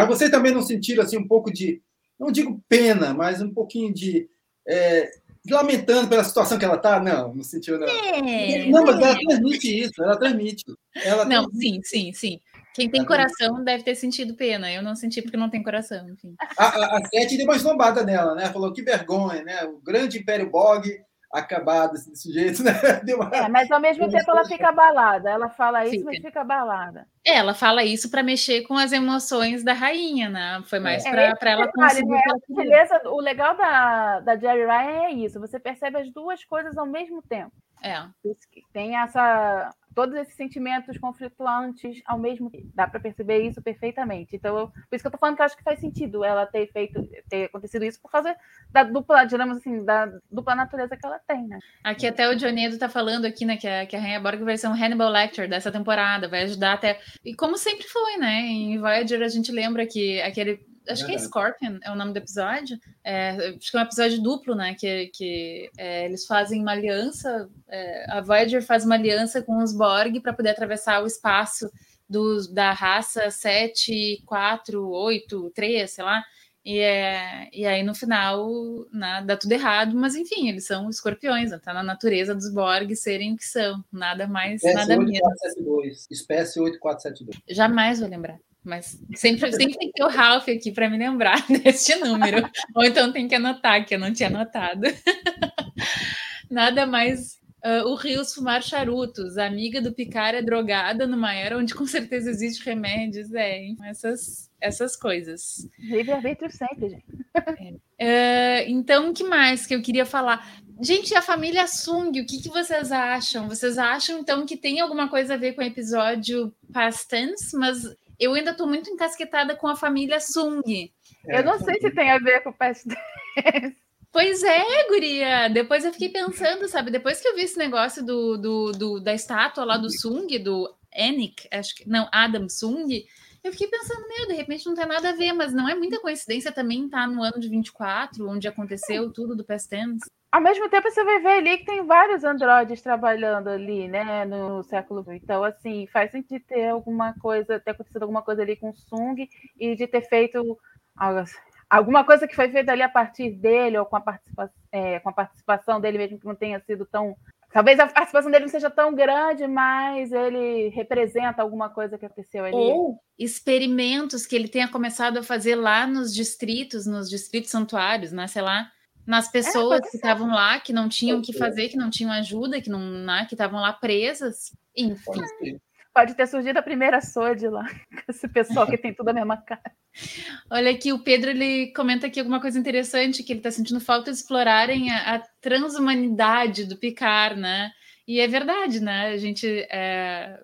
Mas você também não sentiu, assim, um pouco de, não digo pena, mas um pouquinho de, é, lamentando pela situação que ela está? Não, não sentiu, não. É, não, mas ela transmite isso, ela transmite. Ela não, transmite. sim, sim, sim. Quem tem coração deve ter sentido pena. Eu não senti porque não tem coração, enfim. A, a, a Sete deu uma esnombada nela, né? Falou que vergonha, né? O grande Império Bog acabado desse jeito, né? Uma... É, mas ao mesmo tempo ela fica abalada. Ela fala isso, fica. mas fica abalada. É, ela fala isso para mexer com as emoções da rainha, né? Foi mais é, para ela conseguir. Né? Beleza, o legal da, da Jerry Ryan é isso. Você percebe as duas coisas ao mesmo tempo. É. Tem essa todos esses sentimentos conflituantes ao mesmo tempo. Dá para perceber isso perfeitamente. Então, por isso que eu tô falando que eu acho que faz sentido ela ter feito, ter acontecido isso por causa da dupla, digamos assim, da dupla natureza que ela tem, né? Aqui até o Jonedo tá falando aqui, né, que a, que a Rainha Borg vai ser um Hannibal Lecter dessa temporada, vai ajudar até... E como sempre foi, né? Em Voyager a gente lembra que aquele acho que é Scorpion, é o nome do episódio. É, acho que é um episódio duplo, né? Que, que é, eles fazem uma aliança. É, a Voyager faz uma aliança com os Borg para poder atravessar o espaço do, da raça 7, 4, 8, 3, sei lá. E, é, e aí no final né, dá tudo errado, mas enfim, eles são escorpiões, tá na natureza dos Borg serem o que são, nada mais, Espécie nada menos. Espécie 8472. Jamais vou lembrar. Mas sempre, sempre tem que ter o Ralph aqui para me lembrar deste número. Ou então tem que anotar, que eu não tinha anotado. Nada mais. Uh, o Rios fumar charutos. A amiga do Picar é drogada numa era onde com certeza existe remédios. É, essas, essas coisas. Livre-arbítrio sempre, gente. É. Uh, então, o que mais que eu queria falar? Gente, a família Sung, o que, que vocês acham? Vocês acham, então, que tem alguma coisa a ver com o episódio Past Tense? Mas eu ainda estou muito encasquetada com a família Sung. É, eu não sei se tem a ver com o Past Pois é, guria. Depois eu fiquei pensando, sabe? Depois que eu vi esse negócio do, do, do da estátua lá do Sung, do Enik, acho que não, Adam Sung, eu fiquei pensando, meu, de repente não tem nada a ver, mas não é muita coincidência também estar tá no ano de 24, onde aconteceu tudo do Past Tense. Ao mesmo tempo, você vai ver ali que tem vários androides trabalhando ali, né, no século XX. Então, assim, faz sentido ter alguma coisa, ter acontecido alguma coisa ali com Sung e de ter feito alguma coisa que foi feita ali a partir dele ou com a, participa é, com a participação dele, mesmo que não tenha sido tão. Talvez a participação dele não seja tão grande, mas ele representa alguma coisa que aconteceu ali. Ou experimentos que ele tenha começado a fazer lá nos distritos, nos distritos santuários, né? Sei lá nas é, pessoas é, que estavam lá, que não tinham o que fazer, que não tinham ajuda, que não, né, que estavam lá presas, enfim. Pode ter surgido a primeira Sode lá, com esse pessoal que tem tudo a mesma cara. Olha aqui, o Pedro ele comenta aqui alguma coisa interessante, que ele está sentindo falta de explorarem a, a, transhumanidade do Picard, né? E é verdade, né? A gente. É,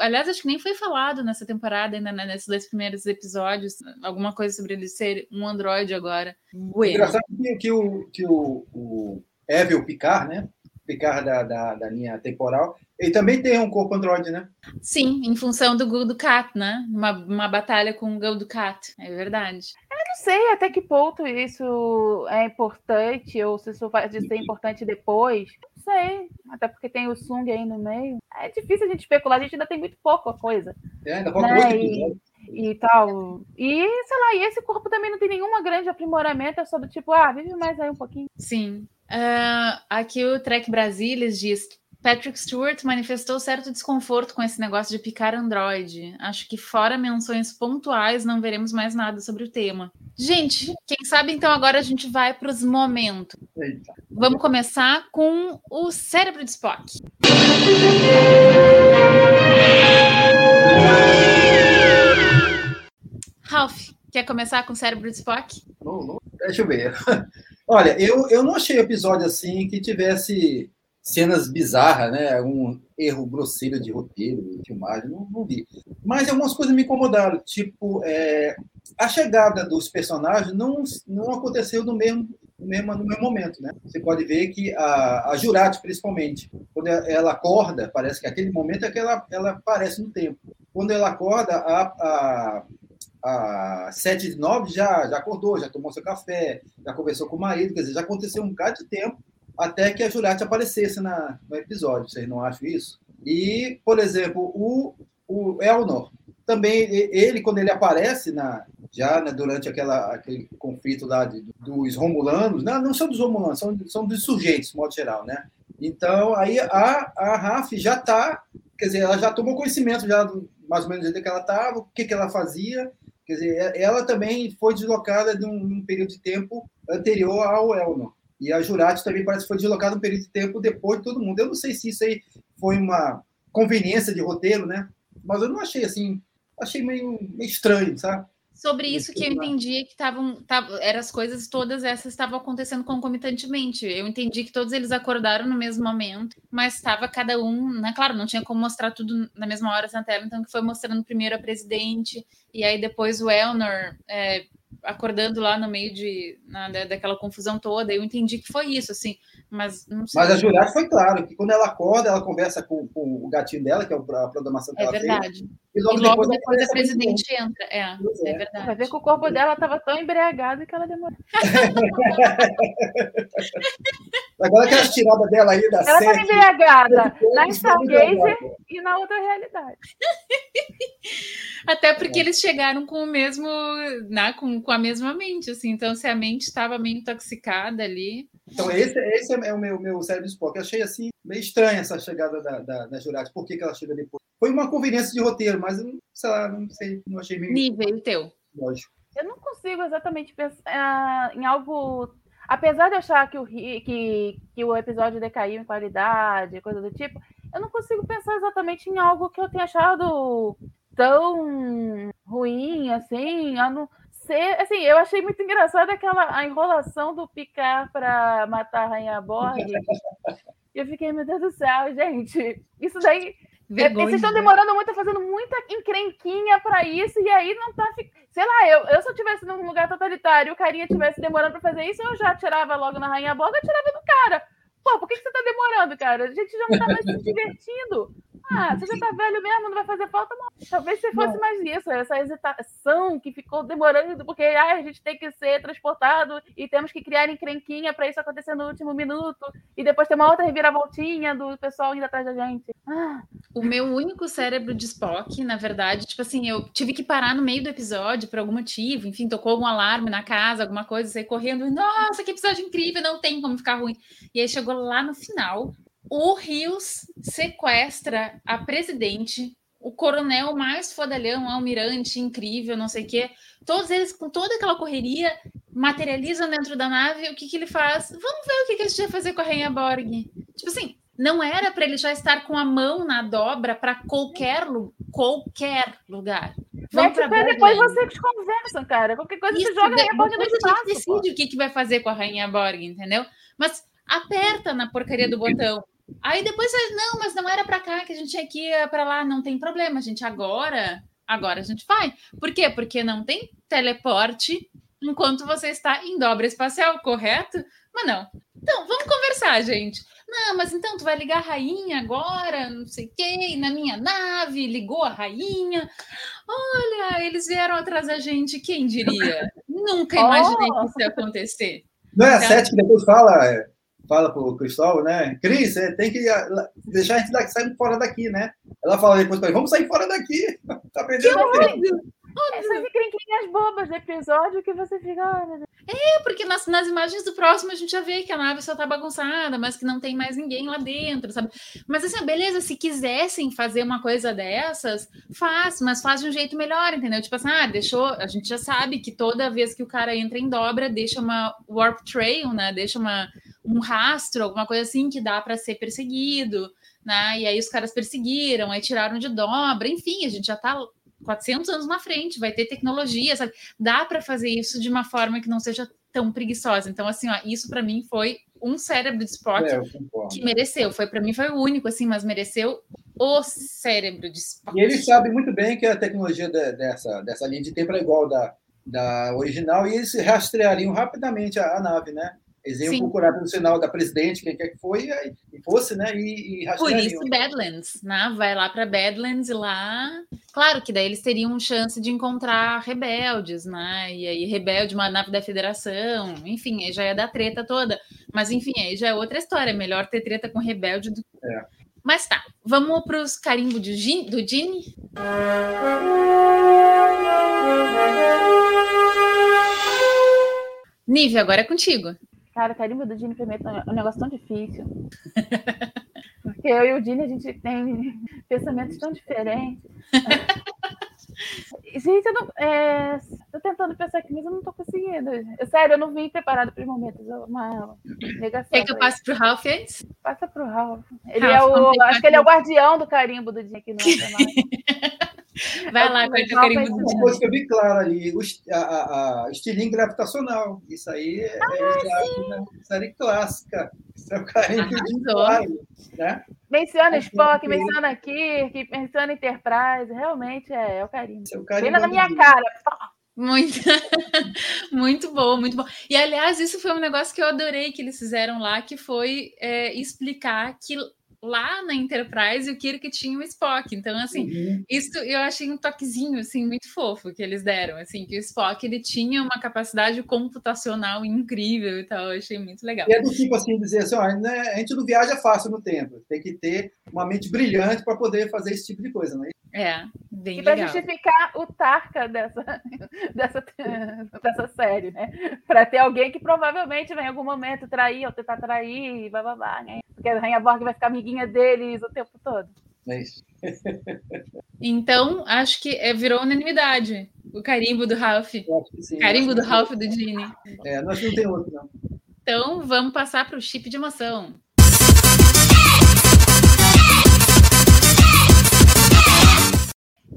aliás, acho que nem foi falado nessa temporada, ainda né, nesses dois primeiros episódios, alguma coisa sobre ele ser um androide agora. Bueno. Engraçado que, que, o, que o, o Evil Picard, né? Picard da, da, da, linha temporal, ele também tem um corpo androide, né? Sim, em função do Gul Cat, né? Uma, uma batalha com o Gul Cat, é verdade. Eu não sei até que ponto isso é importante, ou se isso vai ser importante depois. Sei, até porque tem o Sung aí no meio. É difícil a gente especular, a gente ainda tem muito pouca coisa. É, ainda falta né? muito e tal. E, sei lá, e esse corpo também não tem nenhuma grande aprimoramento, é só do tipo, ah, vive mais aí um pouquinho. Sim. Uh, aqui o Trek Brasilis diz: Patrick Stewart manifestou certo desconforto com esse negócio de picar Android. Acho que, fora menções pontuais, não veremos mais nada sobre o tema. Gente, quem sabe então agora a gente vai para os momentos. Eita. Vamos começar com o cérebro de Spock. Ralph, quer começar com o cérebro de Spock? Não, não. Deixa eu ver. Olha, eu, eu não achei episódio assim que tivesse cenas bizarras, né? Um erro grosseiro de roteiro, de filmagem, não, não vi. Mas algumas coisas me incomodaram, tipo, é, a chegada dos personagens não, não aconteceu no mesmo, no mesmo, no mesmo momento, né? Você pode ver que a, a Jurati, principalmente, quando ela acorda, parece que aquele momento é que ela, ela aparece no tempo. Quando ela acorda, a, a a 7 de 9 já, já acordou, já tomou seu café, já conversou com o marido, quer dizer, já aconteceu um bocado de tempo até que a Juliette aparecesse na, no episódio, vocês não acham isso? E, por exemplo, o, o Elnor, também, ele, quando ele aparece na, já né, durante aquela, aquele conflito lá de, dos Romulanos, não, não são dos Romulanos, são, são dos sujeitos, de modo geral, né? Então, aí a, a Raf já está, quer dizer, ela já tomou conhecimento já mais ou menos jeito que ela estava, o que, que ela fazia, Quer dizer, ela também foi deslocada num, num período de tempo anterior ao Elnor. E a Jurati também parece que foi deslocada um período de tempo depois de todo mundo. Eu não sei se isso aí foi uma conveniência de roteiro, né? Mas eu não achei assim, achei meio, meio estranho, sabe? Sobre isso que eu entendi que estavam, eram as coisas todas essas estavam acontecendo concomitantemente. Eu entendi que todos eles acordaram no mesmo momento, mas estava cada um, né? Claro, não tinha como mostrar tudo na mesma hora na tela, então que foi mostrando primeiro a presidente e aí depois o Elnor é, acordando lá no meio de na, daquela confusão toda. Eu entendi que foi isso, assim. Mas, Mas a Juliette foi claro que quando ela acorda, ela conversa com, com o gatinho dela, que é a programação que é ela verdade. fez. E logo, e logo depois, depois a presidente entra. É, é, é, verdade. Vai ver que o corpo dela estava tão embriagado que ela demorou. Agora aquelas tiradas dela aí da Ela estava embriagada na Stargazer e na outra realidade. Até porque é. eles chegaram com o mesmo, né, com, com a mesma mente, assim. Então, se a mente estava meio intoxicada ali. Então, esse, esse é o meu, meu cérebro de Spock. Eu achei assim meio estranha essa chegada da, da, da Jurati. Por que, que ela chega depois? Foi uma conveniência de roteiro, mas eu, sei lá, não sei, não achei meio. Nível teu. Lógico. Eu não consigo exatamente pensar em algo. Apesar de achar que o, que, que o episódio decaiu em qualidade, coisa do tipo, eu não consigo pensar exatamente em algo que eu tenha achado tão ruim assim. A não ser, assim, eu achei muito engraçado aquela a enrolação do Picard para matar a Rainha Borg. E eu fiquei, meu Deus do céu, gente, isso daí. Vergonha, vocês estão demorando muito, fazendo muita encrenquinha para isso, e aí não tá. Sei lá, eu, eu se eu tivesse num lugar totalitário e o carinha tivesse demorando para fazer isso, eu já tirava logo na Rainha Borg, eu tirava do cara. Pô, por que, que você tá demorando, cara? A gente já não tá mais se divertindo. Ah, você já tá velho mesmo, não vai fazer falta, não. Talvez se fosse não. mais isso, essa hesitação que ficou demorando, porque ah, a gente tem que ser transportado e temos que criar encrenquinha para isso acontecer no último minuto, e depois ter uma outra reviravoltinha do pessoal indo atrás da gente. Ah. O meu único cérebro de Spock, na verdade, tipo assim, eu tive que parar no meio do episódio por algum motivo, enfim, tocou algum alarme na casa, alguma coisa, saí correndo, nossa, que episódio incrível, não tem como ficar ruim. E aí chegou lá no final, o Rios sequestra a presidente, o coronel mais fodalhão, almirante, incrível, não sei o quê. Todos eles, com toda aquela correria, materializam dentro da nave. O que, que ele faz? Vamos ver o que, que a gente vai fazer com a Rainha Borg. Tipo assim, não era para ele já estar com a mão na dobra para qualquer, qualquer lugar. Vamos pra depois vocês conversam, cara. Qualquer coisa Isso, você joga a Rainha Borg no espaço. decide o que, que vai fazer com a Rainha Borg, entendeu? Mas aperta na porcaria do botão. Aí depois, não, mas não era para cá que a gente que ir para lá, não tem problema, gente. Agora, agora a gente vai. Por quê? Porque não tem teleporte enquanto você está em dobra espacial, correto? Mas não. Então, vamos conversar, gente. Não, mas então tu vai ligar a rainha agora, não sei quem, na minha nave, ligou a rainha. Olha, eles vieram atrás da gente, quem diria? Nunca imaginei que isso ia acontecer. Não é a Então- Sete que depois fala, é, fala pro Cristóvão, né? Cris, você tem que ah, deixar a gente daqui, sair fora daqui, né? Ela fala depois pra ele, vamos sair fora daqui. Tá perdendo tempo. Essas encrenquinhas bobas do episódio que você fica. É porque nas, nas imagens do próximo a gente já vê que a nave só tá bagunçada, mas que não tem mais ninguém lá dentro, sabe? Mas assim, beleza, se quisessem fazer uma coisa dessas, faz, mas faz de um jeito melhor, entendeu? Tipo assim, ah, deixou. A gente já sabe que toda vez que o cara entra em dobra, deixa uma warp trail, né? Deixa uma, um rastro, alguma coisa assim que dá para ser perseguido, né? E aí os caras perseguiram, aí tiraram de dobra, enfim, a gente já tá 400 anos na frente, vai ter tecnologia, sabe? Dá para fazer isso de uma forma que não seja tão preguiçosa. Então, assim, ó, isso para mim foi um cérebro de Spock É, que mereceu. Foi para mim foi o único, assim, mas mereceu o cérebro de Spock. E eles sabem muito bem que a tecnologia de- dessa, dessa linha de tempo é igual da, da original e eles rastreariam rapidamente a, a nave, né? Eles iam Sim. procurar pelo sinal da presidente, quem quer que foi, e, fosse, né? E, e Por isso, Badlands, né? Vai lá para Badlands e lá. Claro que daí eles teriam chance de encontrar rebeldes, né? E aí, rebelde, uma nave da federação, enfim, aí já ia dar treta toda. Mas, enfim, aí já é outra história. É melhor ter treta com rebelde do É. Mas tá, vamos para os carimbos do Gin- do Gini? Nive, agora é contigo. Cara, carimbo do Dini pra mim é um negócio tão difícil. Porque eu e o Dini, a gente tem pensamentos tão diferentes. Gente, eu não. É, tô tentando pensar aqui, mas eu não tô conseguindo. Eu, sério, eu não vim preparado para os momentos. é Uma negação. Quer que eu passe pro Ralph antes? Passa pro Ralph. Ele Ralph, é o. Acho que ele é o guardião do carimbo do Dini aqui no. Vai lá, qual é que é o carimbo do Uma coisa que eu vi claro ali, o a, a, a estilingue gravitacional. Isso aí é, Ah, é já uma série clássica. Isso é o carinho eu claro, né? Menciona Spock, menciona Kirk, menciona Enterprise. Realmente é, é o carimbo. Esse é o Bem carimbo na minha cara. Muito, muito bom, muito bom. E aliás, isso foi um negócio que eu adorei que eles fizeram lá, que foi é, explicar que lá na Enterprise o Kirk tinha o Spock. Então, assim, Uhum. isso eu achei um toquezinho assim muito fofo que eles deram, assim, que o Spock ele tinha uma capacidade computacional incrível e tal. Eu achei muito legal. E é do tipo assim, dizer assim, ó, né, a gente não viaja fácil no tempo. Tem que ter uma mente brilhante para poder fazer esse tipo de coisa, né? É, bem E para justificar o Tarka dessa, dessa, dessa série, né? Para ter alguém que provavelmente vai em algum momento trair ou tentar trair, blá blá blá, né? Porque a Rainha Borg vai ficar amiguinha deles o tempo todo. É isso. Então, acho que é, virou unanimidade o carimbo do Ralph. Sim. Carimbo do Ralph e do Gene. É, nós não tem outro, não. Então, vamos passar para o chip de emoção.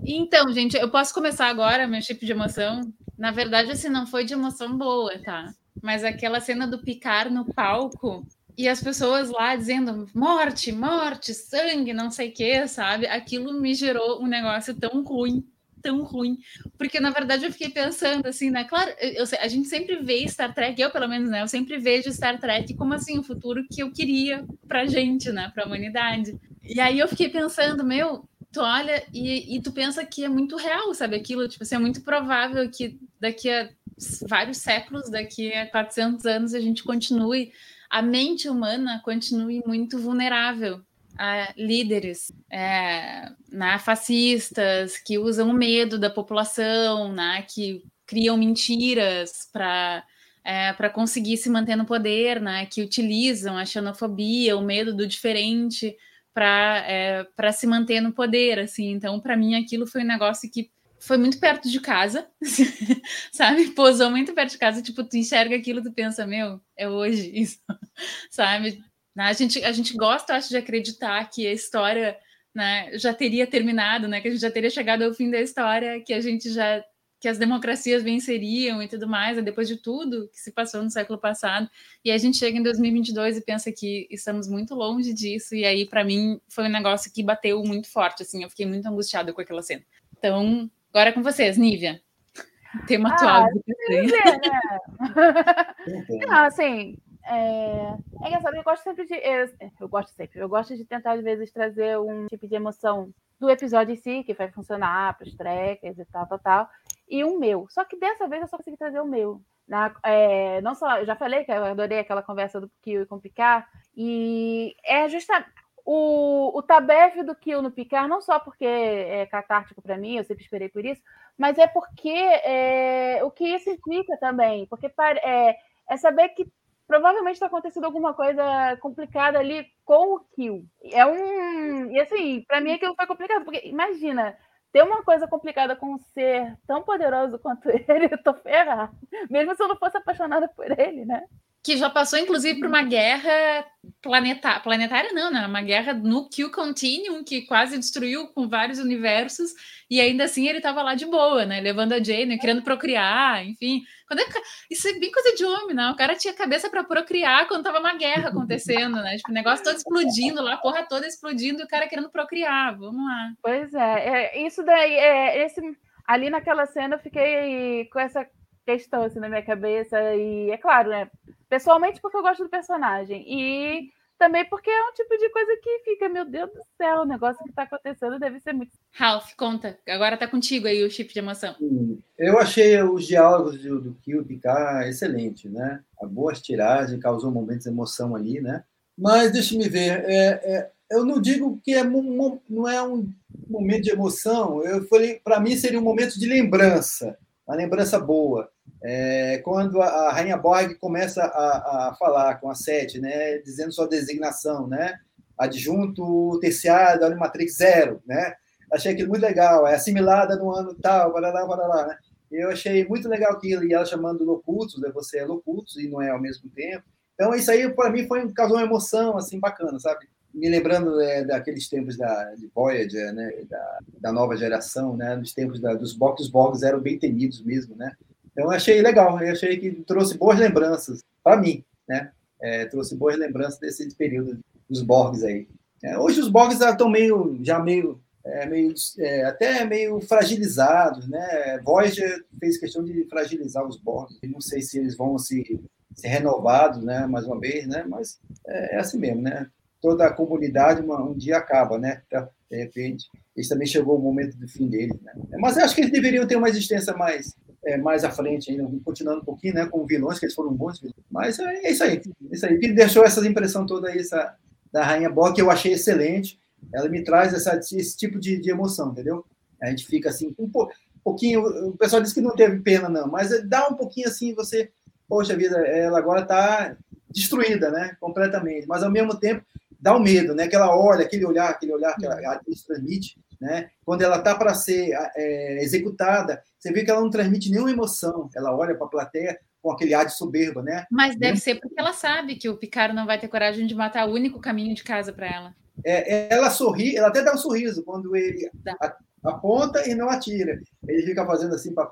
Então, gente, eu posso começar agora meu chip de emoção? Na verdade, assim, não foi de emoção boa, tá? Mas aquela cena do picar no palco e as pessoas lá dizendo morte, morte, sangue, não sei o que, sabe? Aquilo me gerou um negócio tão ruim, tão ruim. Porque, na verdade, eu fiquei pensando assim, né? Claro, eu, a gente sempre vê Star Trek, eu pelo menos, né? Eu sempre vejo Star Trek como assim, o futuro que eu queria pra gente, né? Pra humanidade. E aí eu fiquei pensando, meu, tu olha e, e tu pensa que é muito real, sabe? Aquilo, tipo assim, é muito provável que daqui a vários séculos, daqui a 400 anos, a gente continue, a mente humana continue muito vulnerável a líderes é, né, fascistas que usam o medo da população, né, que criam mentiras para é, para conseguir se manter no poder, né, que utilizam a xenofobia, o medo do diferente para é, se manter no poder, assim. Então, para mim, aquilo foi um negócio que foi muito perto de casa, sabe? Posou muito perto de casa, tipo, tu enxerga aquilo, tu pensa, meu, é hoje isso, sabe? A, gente, a gente gosta, acho, de acreditar que a história né, já teria terminado, né? Que a gente já teria chegado ao fim da história, que a gente já que as democracias venceriam e tudo mais, depois de tudo que se passou no século passado. E a gente chega em 2022 e pensa que estamos muito longe disso. E aí, para mim, foi um negócio que bateu muito forte. Assim, eu fiquei muito angustiada com aquela cena. Então, agora é com vocês, Nívia. Tema Ah, atual. Dizer, né? Não, assim, é... é engraçado, eu gosto sempre de. Eu, eu gosto sempre, eu gosto de tentar, às vezes, trazer um tipo de emoção do episódio em si, que vai funcionar para os trackers e tal, tal, tal, e um meu. Só que dessa vez eu só consegui trazer o meu. Na, é, não só, eu já falei que eu adorei aquela conversa do Kill com o Picard, e é justamente o, o tabef do Kill no Picard, não só porque é catártico para mim, eu sempre esperei por isso, mas é porque é, o que isso implica também, porque é, é saber que provavelmente está acontecendo alguma coisa complicada ali com o Kill. É um. E assim, para mim aquilo foi complicado, porque imagina, ter uma coisa complicada com um ser tão poderoso quanto ele, eu tô ferrada. Mesmo se eu não fosse apaixonada por ele, né? Que já passou, inclusive, por uma guerra planetária. Planetária não, né? Uma guerra no Q Continuum, que quase destruiu com vários universos, e ainda assim ele estava lá de boa, né? Levando a Jane, querendo procriar, enfim. Quando é... Isso é bem coisa de homem, né? O cara tinha cabeça para procriar quando tava uma guerra acontecendo, né? Tipo, o negócio todo explodindo lá, a porra toda explodindo, e o cara querendo procriar. Vamos lá. Pois é, é isso daí, é, esse, ali naquela cena eu fiquei com essa questão assim na minha cabeça, e é claro, né? Pessoalmente, porque eu gosto do personagem. E também porque é um tipo de coisa que fica, meu Deus do céu, o negócio que está acontecendo deve ser muito. Ralph, conta. Agora tá contigo aí o chip de emoção. Eu achei os diálogos do, do Kill Picard excelente, né? A boas tiragens, causou momentos de emoção ali, né? Mas deixa me ver, é, é, eu não digo que é, não é um momento de emoção, eu falei, para mim seria um momento de lembrança, uma lembrança boa. É, quando a, Rainha Borg começa a, a, falar com a Sete, né, dizendo sua designação, né, adjunto terciário da Animatrix Zero, né, achei aquilo muito legal, é assimilada no ano tal, para lá, né, eu achei muito legal aquilo, e ela chamando Locutus, né, você é Locutus e não é ao mesmo tempo, então isso aí para mim foi causou uma emoção, assim, bacana, sabe, me lembrando é, daqueles tempos da, de Voyager, né, da, da nova geração, né, dos tempos da, dos Borg, os Borgs eram bem temidos mesmo, né, então, achei legal, eu achei que trouxe boas lembranças para mim, né? É, trouxe boas lembranças desse período dos Borgs aí. É, hoje os Borgs estão meio, já meio, é, meio é, até meio fragilizados, né? Voyager fez questão de fragilizar os Borgs. Não sei se eles vão se, se renovados, né? Mais uma vez, né? Mas é, assim mesmo, né? Toda a comunidade uma, um dia acaba, né? De repente, esse também chegou o momento do fim deles, né? Mas eu acho que eles deveriam ter uma existência mais é, mais à frente ainda, continuando um pouquinho, né, com vilões, que eles foram bons. Mas é, é isso aí, é isso aí. Que deixou essa impressão toda aí, essa, da Rainha Boa, que eu achei excelente. Ela me traz essa, esse tipo de, de emoção, entendeu? A gente fica assim, um pouquinho. O pessoal diz que não teve pena, não, mas dá um pouquinho assim, você, poxa vida, ela agora está destruída, né? Completamente. Mas ao mesmo tempo dá um medo, né? Que ela olha, aquele olhar, aquele olhar que a atriz transmite, né? Quando ela está para ser é, executada, você vê que ela não transmite nenhuma emoção. Ela olha para a plateia com aquele ar de soberba, né? Mas deve ser porque ela sabe que o Picaro não vai ter coragem de matar o único caminho de casa para ela. É, ela sorri, ela até dá um sorriso quando ele aponta e não atira. Ele fica fazendo assim para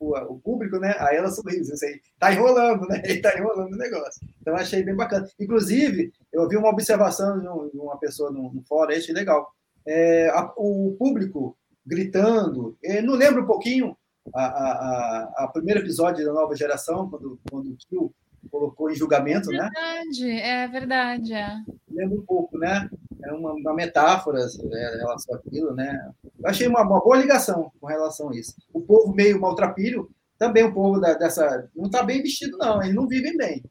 o público, né? Aí ela sorriso, isso aí. Tá enrolando, né? Ele tá enrolando o negócio. Então achei bem bacana. Inclusive, eu vi uma observação de uma pessoa no, no fórum, achei legal. É, a, o público gritando, não lembra um pouquinho a, a, a, primeiro episódio da nova geração, quando, quando o Kill colocou em julgamento, é verdade, né? É verdade, é. Lembra um pouco, né? É uma, uma metáfora é, em relação àquilo, né? Eu achei uma, uma, boa ligação com relação a isso. O povo meio maltrapilho, também o povo da, dessa. Não está bem vestido, não, eles não vivem bem.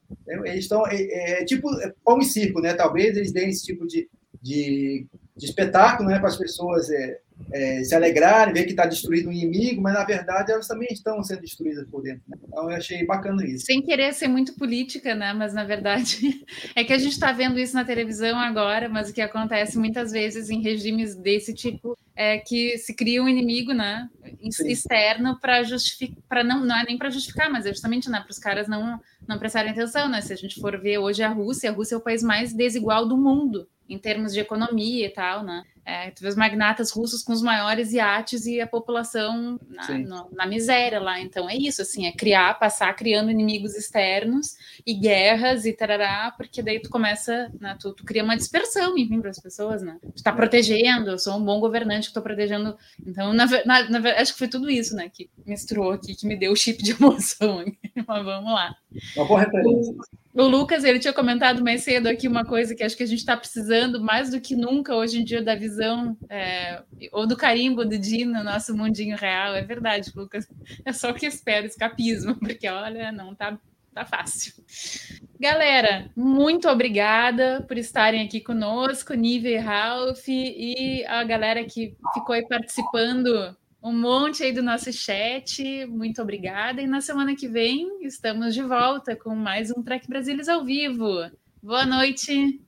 Eles estão. É, é, tipo pão e circo, né? Talvez eles deem esse tipo de, de, de espetáculo né, para as pessoas. É, é, se alegrarem, ver que está destruído o inimigo, mas na verdade elas também estão sendo destruídas por dentro. Né? Então eu achei bacana isso. Sem querer ser muito política, né? Mas na verdade é que a gente está vendo isso na televisão agora, mas o que acontece muitas vezes em regimes desse tipo é que se cria um inimigo, né? Sim. externo para justificar, para não, não é nem para justificar, mas é justamente né, para os caras não, não prestarem atenção, né? Se a gente for ver hoje a Rússia, a Rússia é o país mais desigual do mundo em termos de economia e tal, né? É, tu vê os magnatas russos com os maiores iates e a população na, no- na miséria lá. Então é isso, assim, é criar, passar criando inimigos externos e guerras e tarará, porque daí tu começa, né, tu, tu cria uma dispersão, enfim, para as pessoas, né? Tu tá protegendo, eu sou um bom governante que tô protegendo. Então, na, ve- na, na ve- acho que foi tudo isso, né, que misturou aqui, que me deu o chip de emoção. Mas vamos lá. Uma boa referência. O Lucas, ele tinha comentado mais cedo aqui uma coisa que acho que a gente está precisando mais do que nunca hoje em dia da visão é, ou do carimbo do Dino no nosso mundinho real. É verdade, Lucas. É só o que espero, escapismo, porque olha, não tá, tá fácil. Galera, muito obrigada por estarem aqui conosco, Nível e Ralph, e a galera que ficou aí participando um monte aí do nosso chat. Muito obrigada. E na semana que vem estamos de volta com mais um Trek Brasilis ao vivo. Boa noite.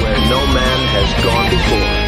Where no man has gone before.